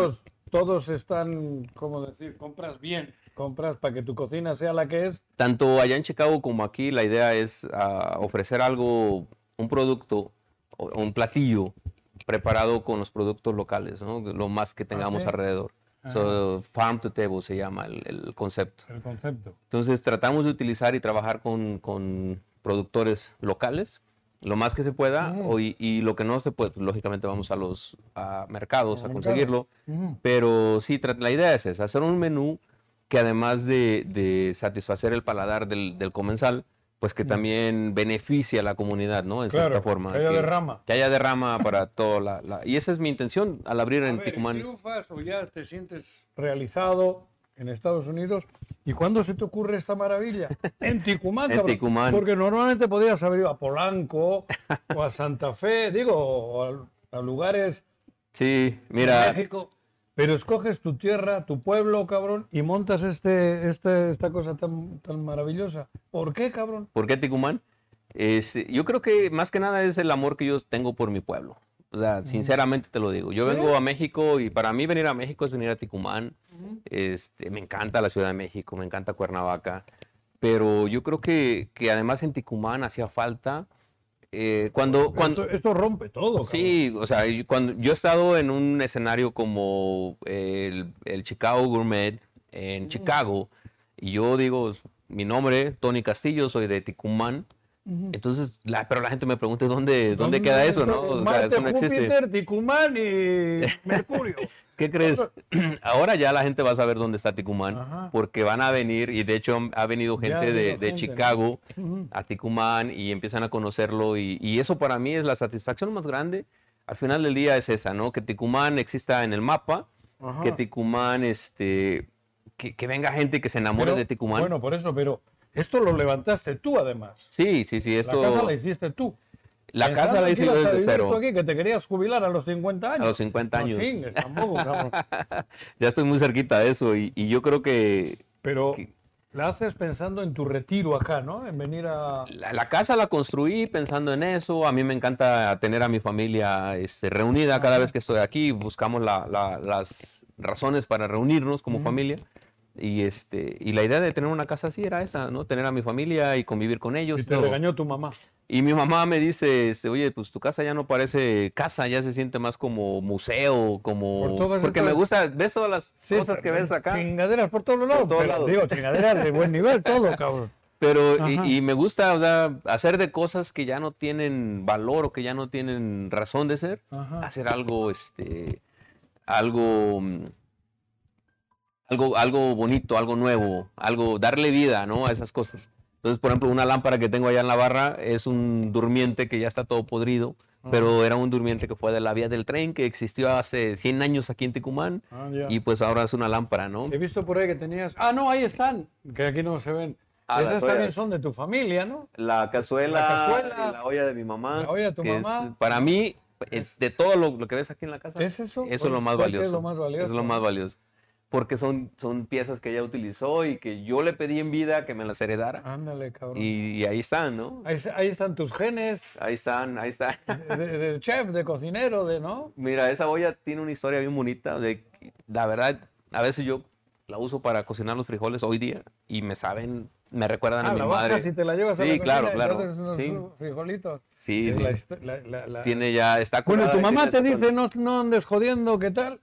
todos están, ¿cómo decir? Compras bien, compras para que tu cocina sea la que es. tanto allá en Chicago como aquí, la idea es ah, ofrecer algo, un producto, o un platillo preparado con los productos locales, ¿no? Lo más que tengamos sí? alrededor. So, farm to table se llama el, el concepto. El concepto. Entonces tratamos de utilizar y trabajar con, con productores locales lo más que se pueda o- y, y lo que no se puede, pues, lógicamente vamos a los a mercados A conseguirlo. Pero sí, la idea es esa, hacer un menú que además de, de satisfacer el paladar del, del comensal, pues que también beneficie a la comunidad, ¿no? En. Claro, cierta forma. que haya derrama. Que haya derrama para toda la, la- Y esa es mi intención al abrir A en ver, Ticumán. triunfas o ya te sientes realizado en Estados Unidos. ¿Y cuándo se te ocurre esta maravilla? En Ticumán, En. Ticumán. Porque normalmente podías haber ido a Polanco o a Santa Fe, digo, a, a lugares Sí, de mira, México. Pero escoges tu tierra, tu pueblo, cabrón, y montas este, este, esta cosa tan, tan maravillosa. ¿Por qué, cabrón? ¿por qué Ticumán? Es, yo creo que más que nada es el amor que yo tengo por mi pueblo. O sea, sinceramente te lo digo. Yo vengo a México y para mí venir a México es venir a Ticumán. este, me encanta la Ciudad de México, me encanta Cuernavaca. Pero yo creo que, que además en Ticumán hacía falta. eh, cuando, cuando, Esto, esto rompe todo. cabrón. Sí, o sea, cuando yo he estado en un escenario como el, el Chicago Gourmet en Chicago, y yo digo, mi nombre, Tony Castillo, soy de Ticumán. Entonces, la, pero la gente me pregunta, ¿dónde, dónde, queda eso? ¿no? O sea, Marte, eso no. Júpiter, Ticumán y Mercurio. ¿Qué crees? Ahora ya la gente va a saber dónde está Ticumán, Ajá. porque van a venir, y de hecho ha venido gente de, venido de gente, Chicago a Ticumán y empiezan a conocerlo, y, y eso para mí es la satisfacción más grande. Al final del día es esa, ¿no? Que Ticumán exista en el mapa, Ajá. que Ticumán, este, que, que venga gente que se enamore Pero, de Ticumán. Bueno, por eso, pero esto lo levantaste tú además. sí, sí, sí, esto... La casa la hiciste tú. la casa la hice yo desde cero. aquí, que te querías jubilar a los 50 años. A los 50 años. No chingues, tampoco, cabrón. ya estoy muy cerquita de eso, y, y yo creo que Pero Que- la haces pensando en tu retiro acá, ¿no? En venir a... La, la casa la construí pensando en eso. A mí me encanta tener a mi familia este, reunida cada vez que estoy aquí. Buscamos la- la- las razones para reunirnos como familia. Y, este, y la idea de tener una casa así era esa, ¿no? Tener a mi familia y convivir con ellos. Y te todo. regañó tu mamá. Y mi mamá me dice, este, oye, pues tu casa ya no parece casa, ya se siente más como museo, como... Por Porque me gusta, ves todas las Sí, cosas que ves acá. Chingaderas por todos lados. todos pero, lados. Digo, chingaderas de buen nivel, todo, cabrón. Pero, y, y me gusta, o sea, hacer de cosas que ya no tienen valor o que ya no tienen razón de ser, Ajá. hacer algo, este, algo, mm, algo, algo bonito, algo nuevo, algo, darle vida, ¿no? A esas cosas. Entonces, por ejemplo, una lámpara que tengo allá en la barra es un durmiente que ya está todo podrido, pero era un durmiente que fue de la vía del tren que existió hace 100 años aquí en Ticumán Ah, y pues ahora es una lámpara, ¿no? He visto por ahí que tenías... Ah, no, ahí están. Que aquí no se ven. Ah, Esas también son de tu familia, ¿no? La cazuela, La cazuela. la olla de mi mamá. La olla de tu que es, mamá. para mí, es de todo lo, lo que ves aquí en la casa, ¿Es eso? Eso es lo más valioso. es lo más valioso. Es lo más valioso. Porque son, son piezas que ella utilizó y que yo le pedí en vida que me las heredara. Ándale, cabrón. Y, y ahí están, ¿no? Ahí, ahí están tus genes Ahí están, ahí están. de, de- chef, de cocinero, de, ¿no? Mira, esa olla tiene una historia bien bonita. De, la verdad, a veces yo la uso para cocinar los frijoles hoy día y me saben, me recuerdan Ah, a mi la madre. y te la llevas a sí, la cocina claro, y claro. unos Sí, frijolitos. sí, sí. la la- la- la- Tiene ya, está Bueno, tu mamá te dice, no, no andes jodiendo, ¿qué tal?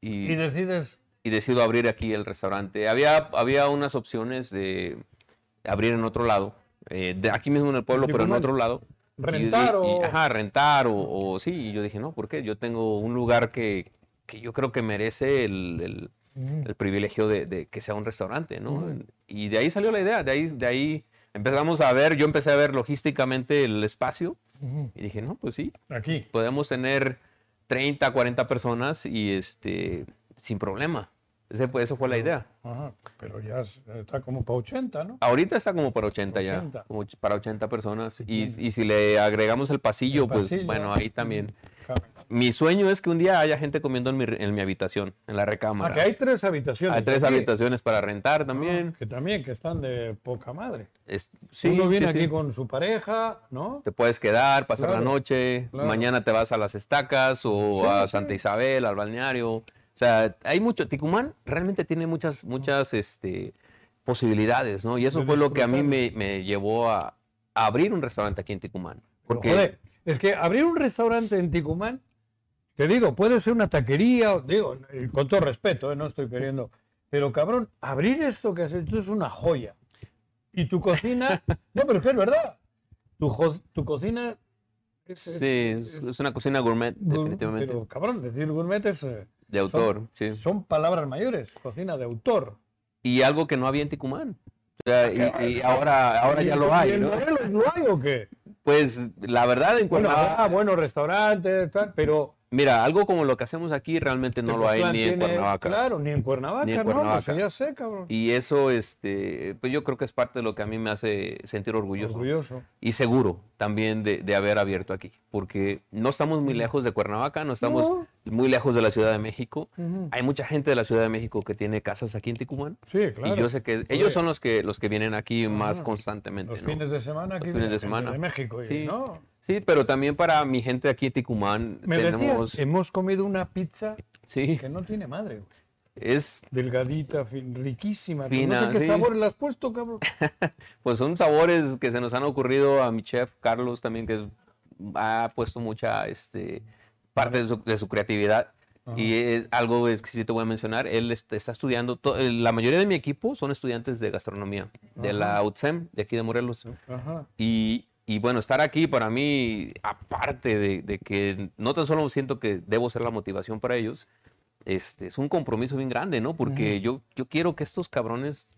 y, Y decides... y decido abrir aquí el restaurante. Había, había unas opciones de abrir en otro lado, eh, de aquí mismo en el pueblo, pero en otro lado. Rentar Y- y- o- ajá, rentar o, o sí. Y yo dije, no, ¿por qué? Yo tengo un lugar que, que yo creo que merece el, el- el privilegio de, de que sea un restaurante, ¿no? Y de ahí salió la idea, de ahí, de ahí empezamos a ver, yo empecé a ver logísticamente el espacio y dije, no, pues sí, Aquí. podemos tener 30, 40 personas y este, sin problema. Ese fue, eso fue la idea. Ajá, pero ya es- está como para 80, ¿no? Ahorita está como para 80, 80. ya, como para 80 personas. Y, y si le agregamos el pasillo, El pues pasillo. bueno, ahí también. Mi sueño es que un día haya gente comiendo en mi, en mi habitación, en la Ah, recámara. que hay tres habitaciones. Hay tres aquí. habitaciones para rentar también. Que también, que están de poca madre. Es- sí, Uno viene sí, aquí sí. con su pareja, ¿no? Te puedes quedar, pasar Claro, la noche, claro. mañana te vas a las estacas o a. Santa Isabel, al balneario. O sea, hay mucho. Ticumán realmente tiene muchas, muchas este, posibilidades, ¿no? Y eso fue lo que a mí me, me llevó a, a abrir un restaurante aquí en Ticumán. Pero, Porque joder, es que abrir un restaurante en Ticumán, te digo, puede ser una taquería, digo, con todo respeto, eh, no estoy queriendo, pero cabrón, abrir esto que has hecho es una joya. Y tu cocina, no, pero es que es verdad, tu, tu cocina es, es- sí, es, es una cocina gourmet, definitivamente. Pero cabrón, decir gourmet es, eh, de autor, sí. son palabras mayores, cocina de autor. Y algo que no había en Ticumán. O sea, y, y ahora, ahora ya lo ¿Y hay, ¿no? Lo hay o qué? Pues la verdad, en Bueno, Cuernavaca. ah, buenos restaurantes, tal, pero Mira, algo como lo que hacemos aquí realmente no lo hay ni en Cuernavaca. Claro, ni en Cuernavaca, Ni en no, Cuernavaca. pues ya sé, cabrón. Y eso, este, pues yo creo que es parte de lo que a mí me hace sentir orgulloso. Orgulloso. Y seguro también de, de haber abierto aquí, porque no estamos muy lejos de Cuernavaca, no estamos No. muy lejos de la Ciudad de México. Hay mucha gente de la Ciudad de México que tiene casas aquí en Ticumán. Sí, claro. Y yo sé que ellos son los que, los que vienen aquí más constantemente. Los ¿no? fines de semana aquí Los fines de semana. De México, y, Sí. ¿no? Sí, pero también para mi gente aquí en Ticumán Me tenemos... decías, hemos comido una pizza Sí, que no tiene madre, güey. es Delgadita, fin- riquísima. Fina, no sé qué sí. sabor le has puesto, cabrón. Pues son sabores que se nos han ocurrido a mi chef Carlos también, que ha puesto mucha este, parte de su, de su creatividad. Y es algo exquisito voy a mencionar. Él est- está estudiando, to- eh, la mayoría de mi equipo son estudiantes de gastronomía, de la UTSEM, de aquí de Morelos. Ajá. Y, y bueno, estar aquí para mí, aparte de, de que no tan solo siento que debo ser la motivación para ellos, este, es un compromiso bien grande, ¿no? Porque yo, yo quiero que estos cabrones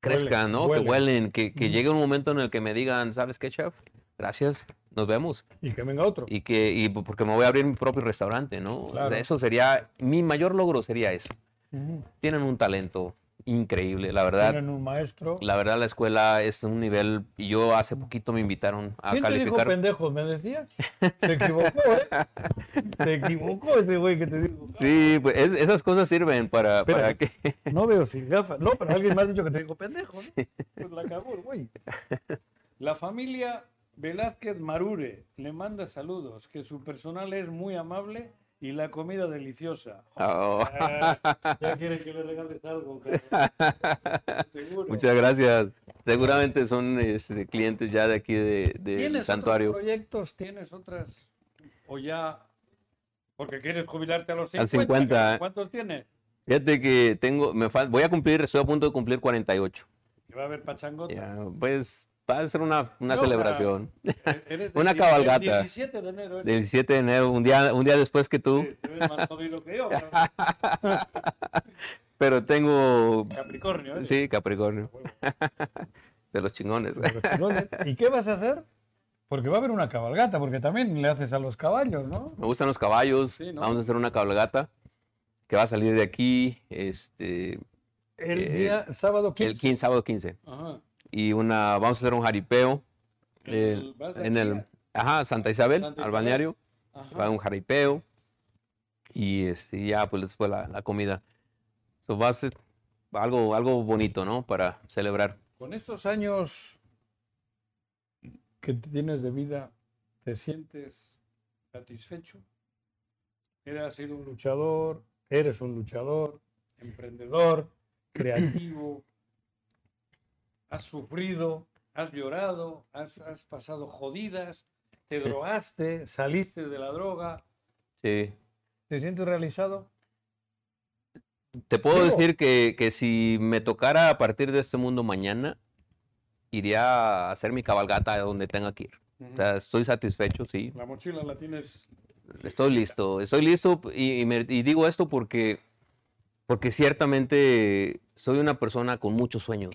crezcan, Huelen, ¿no? huelen. Que huelen, que, que llegue un momento en el que me digan, ¿sabes qué, chef? Gracias, nos vemos. Y que venga otro. Y que, y porque me voy a abrir mi propio restaurante, ¿no? Claro. Eso sería, mi mayor logro sería eso. Tienen un talento increíble, la verdad. Tienen un maestro. La verdad, la escuela es un nivel. Y yo hace poquito me invitaron a ¿Quién te dijo calificar. pendejo? ¿Me decías? Se equivocó, ¿eh? Se equivocó ese güey que te dijo. Sí, pues es- esas cosas sirven para, Espera. para que. No veo sin gafas. No, pero alguien me ha dicho que te dijo pendejo, ¿no? Pues la cagó el güey. La familia Velázquez Marure le manda saludos, que su personal es muy amable y la comida deliciosa. Oh. Ah, ya quieren que le regales algo. Seguro. Muchas gracias. Seguramente son este, clientes ya de aquí de, de ¿Tienes Santuario. otros proyectos? ¿Tienes otras? ¿O ya? Porque quieres jubilarte a los 50. Al 50, ¿eh? ¿Cuántos tienes? Fíjate que tengo, me fal- voy a cumplir, estoy a punto de cumplir 48. Que va a haber pachangota. Ya, pues va a ser una, una No, celebración. E- Eres Una cabalgata. el 17 de enero. El eres. 17 de enero, un día, un día después que tú, Sí, te ves más jodido que yo. cabrón. pero tengo, Capricornio, ¿eh? sí, Capricornio, de los chingones. Los chingones. ¿Y qué vas a hacer? Porque va a haber una cabalgata, porque también le haces a los caballos, ¿no? Me gustan los caballos. Sí, ¿no? Vamos a hacer una cabalgata que va a salir de aquí este, El Eh, día sábado 15. el 15, sábado 15. Ajá. Y una, vamos a hacer un jaripeo El- en el, ajá, Santa Isabel, Santa al Isabel. balneario. Ajá. Va a un jaripeo y este, ya pues después la, la comida. So, va a ser algo, algo bonito, ¿no? Para celebrar. Con estos años que tienes de vida, ¿te sientes satisfecho? Eres sido un luchador, eres un luchador, emprendedor, creativo, has sufrido, has llorado, has, has pasado jodidas, te Sí. drogaste, saliste de la droga, Sí. ¿te sientes realizado? Te puedo Digo- decir que, que si me tocara a partir de este mundo mañana, iría a hacer mi cabalgata a donde tenga que ir. O sea, estoy satisfecho, sí. La mochila la tienes Estoy listo, estoy listo y, y me- y digo esto porque, porque ciertamente soy una persona con muchos sueños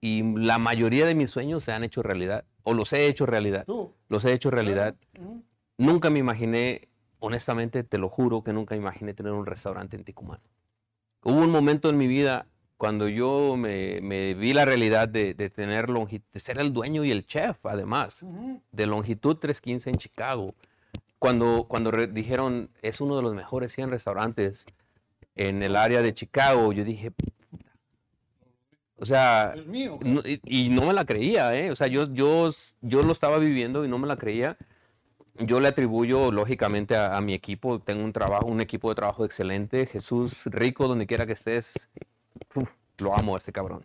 y la mayoría de mis sueños se han hecho realidad o los he hecho realidad, tú. los he hecho realidad. Ujú. Nunca me imaginé, honestamente te lo juro que nunca imaginé tener un restaurante en Ticumán. Hubo un momento en mi vida cuando yo me, me vi la realidad de, de tener de ser el dueño y el chef además de longitud 315 en Chicago. Cuando, cuando dijeron es uno de los mejores 100 restaurantes en el área de Chicago, yo dije. O sea, mío. no- y, y no me la creía, ¿eh? O sea, yo, yo, yo lo estaba viviendo y no me la creía. Yo le atribuyo, lógicamente, a, a mi equipo. Tengo un trabajo, un equipo de trabajo excelente. Jesús Rico, donde quiera que estés, uf, lo amo a este cabrón.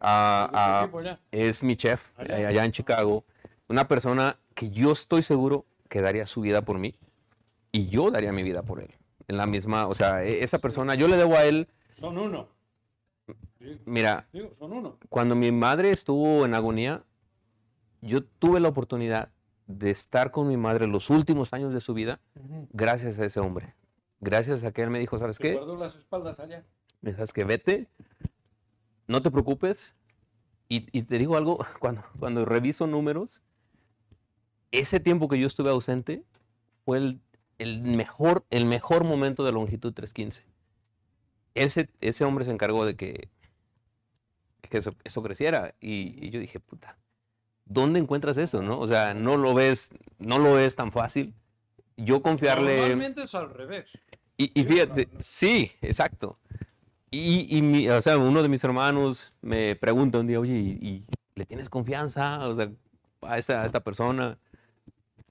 Ah, ¿De qué ah, es mi chef Allá. eh, allá en Chicago. Una persona que yo estoy seguro que daría su vida por mí y yo daría mi vida por él. En la misma, o sea, e- esa persona, yo le debo a él, Son uno. Mira, cuando mi madre estuvo en agonía, yo tuve la oportunidad de estar con mi madre los últimos años de su vida gracias a ese hombre. Gracias a que él me dijo, ¿sabes qué? las espaldas allá. Sabes que vete, no te preocupes. Y, y te digo algo, cuando, cuando reviso números, ese tiempo que yo estuve ausente fue el, el mejor, el mejor momento de longitud 315. Ese, ese hombre se encargó de que, que eso, eso creciera. Y, y yo dije, puta, ¿dónde encuentras eso? No? O sea, no lo ves, no lo ves tan fácil. Yo confiarle. Normalmente es al revés. Y, y fíjate, sí, exacto. Y, y mi- o sea, uno de mis hermanos me pregunta un día, oye, ¿y, y le tienes confianza o sea, a, esta, a esta persona?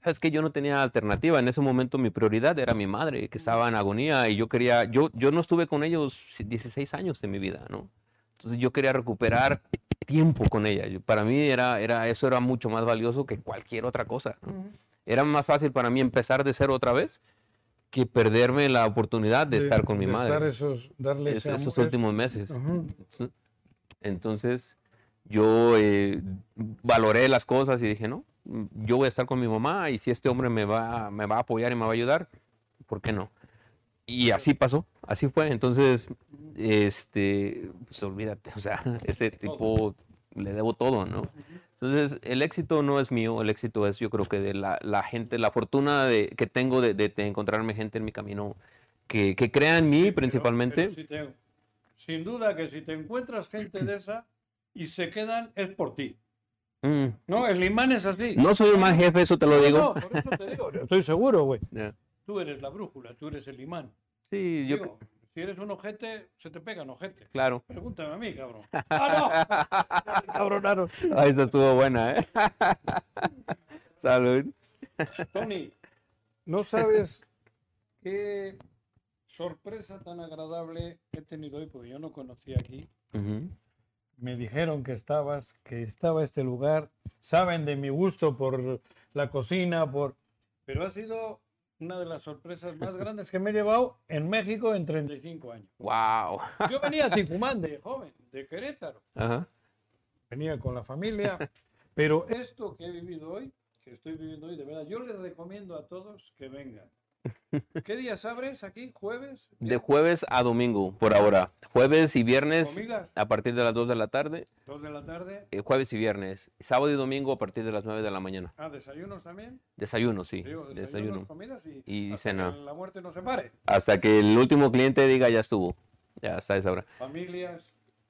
sabes que yo no tenía alternativa. En ese momento mi prioridad era mi madre, que estaba en agonía y yo quería, yo, yo no estuve con ellos 16 años de mi vida, ¿no? Entonces yo quería recuperar tiempo con ella. Yo- para mí era, era, eso era mucho más valioso que cualquier otra cosa. ¿no? Era más fácil para mí empezar de cero otra vez que perderme la oportunidad de, estar con mi de madre estar esos, darle es- esos últimos meses. Ajá. Entonces yo eh, valoré las cosas y dije, no, yo voy a estar con mi mamá y si este hombre me va, me va a apoyar y me va a ayudar, ¿por qué no? Y así pasó, así fue. Entonces, este, pues olvídate, o sea, ese tipo le debo todo, ¿no? Entonces, el éxito no es mío, el éxito es yo creo que de la, la gente, la fortuna de, que tengo de, de- de encontrarme gente en mi camino que, que crea en mí principalmente. pero si te- sin duda que si te encuentras gente de esa y se quedan, es por ti. Mm, No, el imán es así. No soy mal jefe, eso te lo No, digo. no, por eso te digo. Estoy seguro, güey. Tú eres la brújula, tú eres el imán. Sí, yo, Digo, si eres un ojete, se te pegan ojete. claro. Pregúntame a mí, cabrón. ¡Ah, no! Cabronaron. Ahí estuvo buena, ¿eh? Salud. Tony, no sabes qué sorpresa tan agradable he tenido hoy, porque yo no conocía aquí. Me dijeron que estabas, que estaba este lugar. Saben de mi gusto por la cocina, por... Pero ha sido una de las sorpresas más grandes que me he llevado en México en 35 años. Wow. Yo venía a Ticumán de joven, de Querétaro. Ajá. Venía con la familia. Pero esto que he vivido hoy, que estoy viviendo hoy, de verdad, yo les recomiendo a todos que vengan. ¿Qué días abres aquí? ¿Jueves? De jueves a domingo, por ahora. Jueves y viernes ¿Comidas? a partir de las 2 de la tarde. ¿Dos de la tarde? eh, jueves y viernes. Sábado y domingo a partir de las 9 de la mañana. Ah, ¿desayunos también? Desayuno, sí. Digo, desayunos, Desayuno. comidas y, Y hasta cena. que la muerte no se pare. Hasta que el último cliente diga ya estuvo. Ya está esa hora. Familias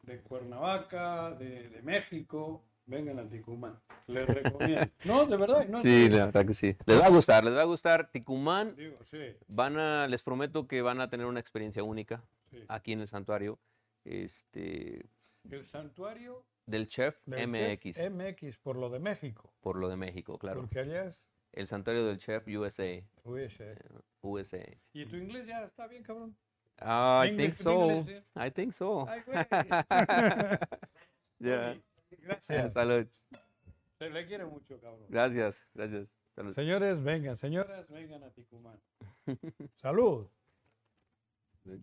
de Cuernavaca, de, de México, vengan a Ticumán. Les recomiendo. No, de verdad. No, Sí, la verdad que sí. Les va a gustar, les va a gustar. Ticumán, Digo, sí. van a, les prometo que van a tener una experiencia única sí. aquí en el santuario. Este, El santuario del chef del MX, chef MX, por lo de México. por lo de México, claro. Porque allá es... El santuario del chef USA. Uy, ese- USA. ¿Y tu inglés ya está bien, cabrón? Ah, I think so. I think so. Güey. Yeah. Gracias. Salud. Se le quiere mucho, cabrón. Gracias, gracias. Salud. Señores, vengan, señoras, vengan a Ticumán. salud. Salud.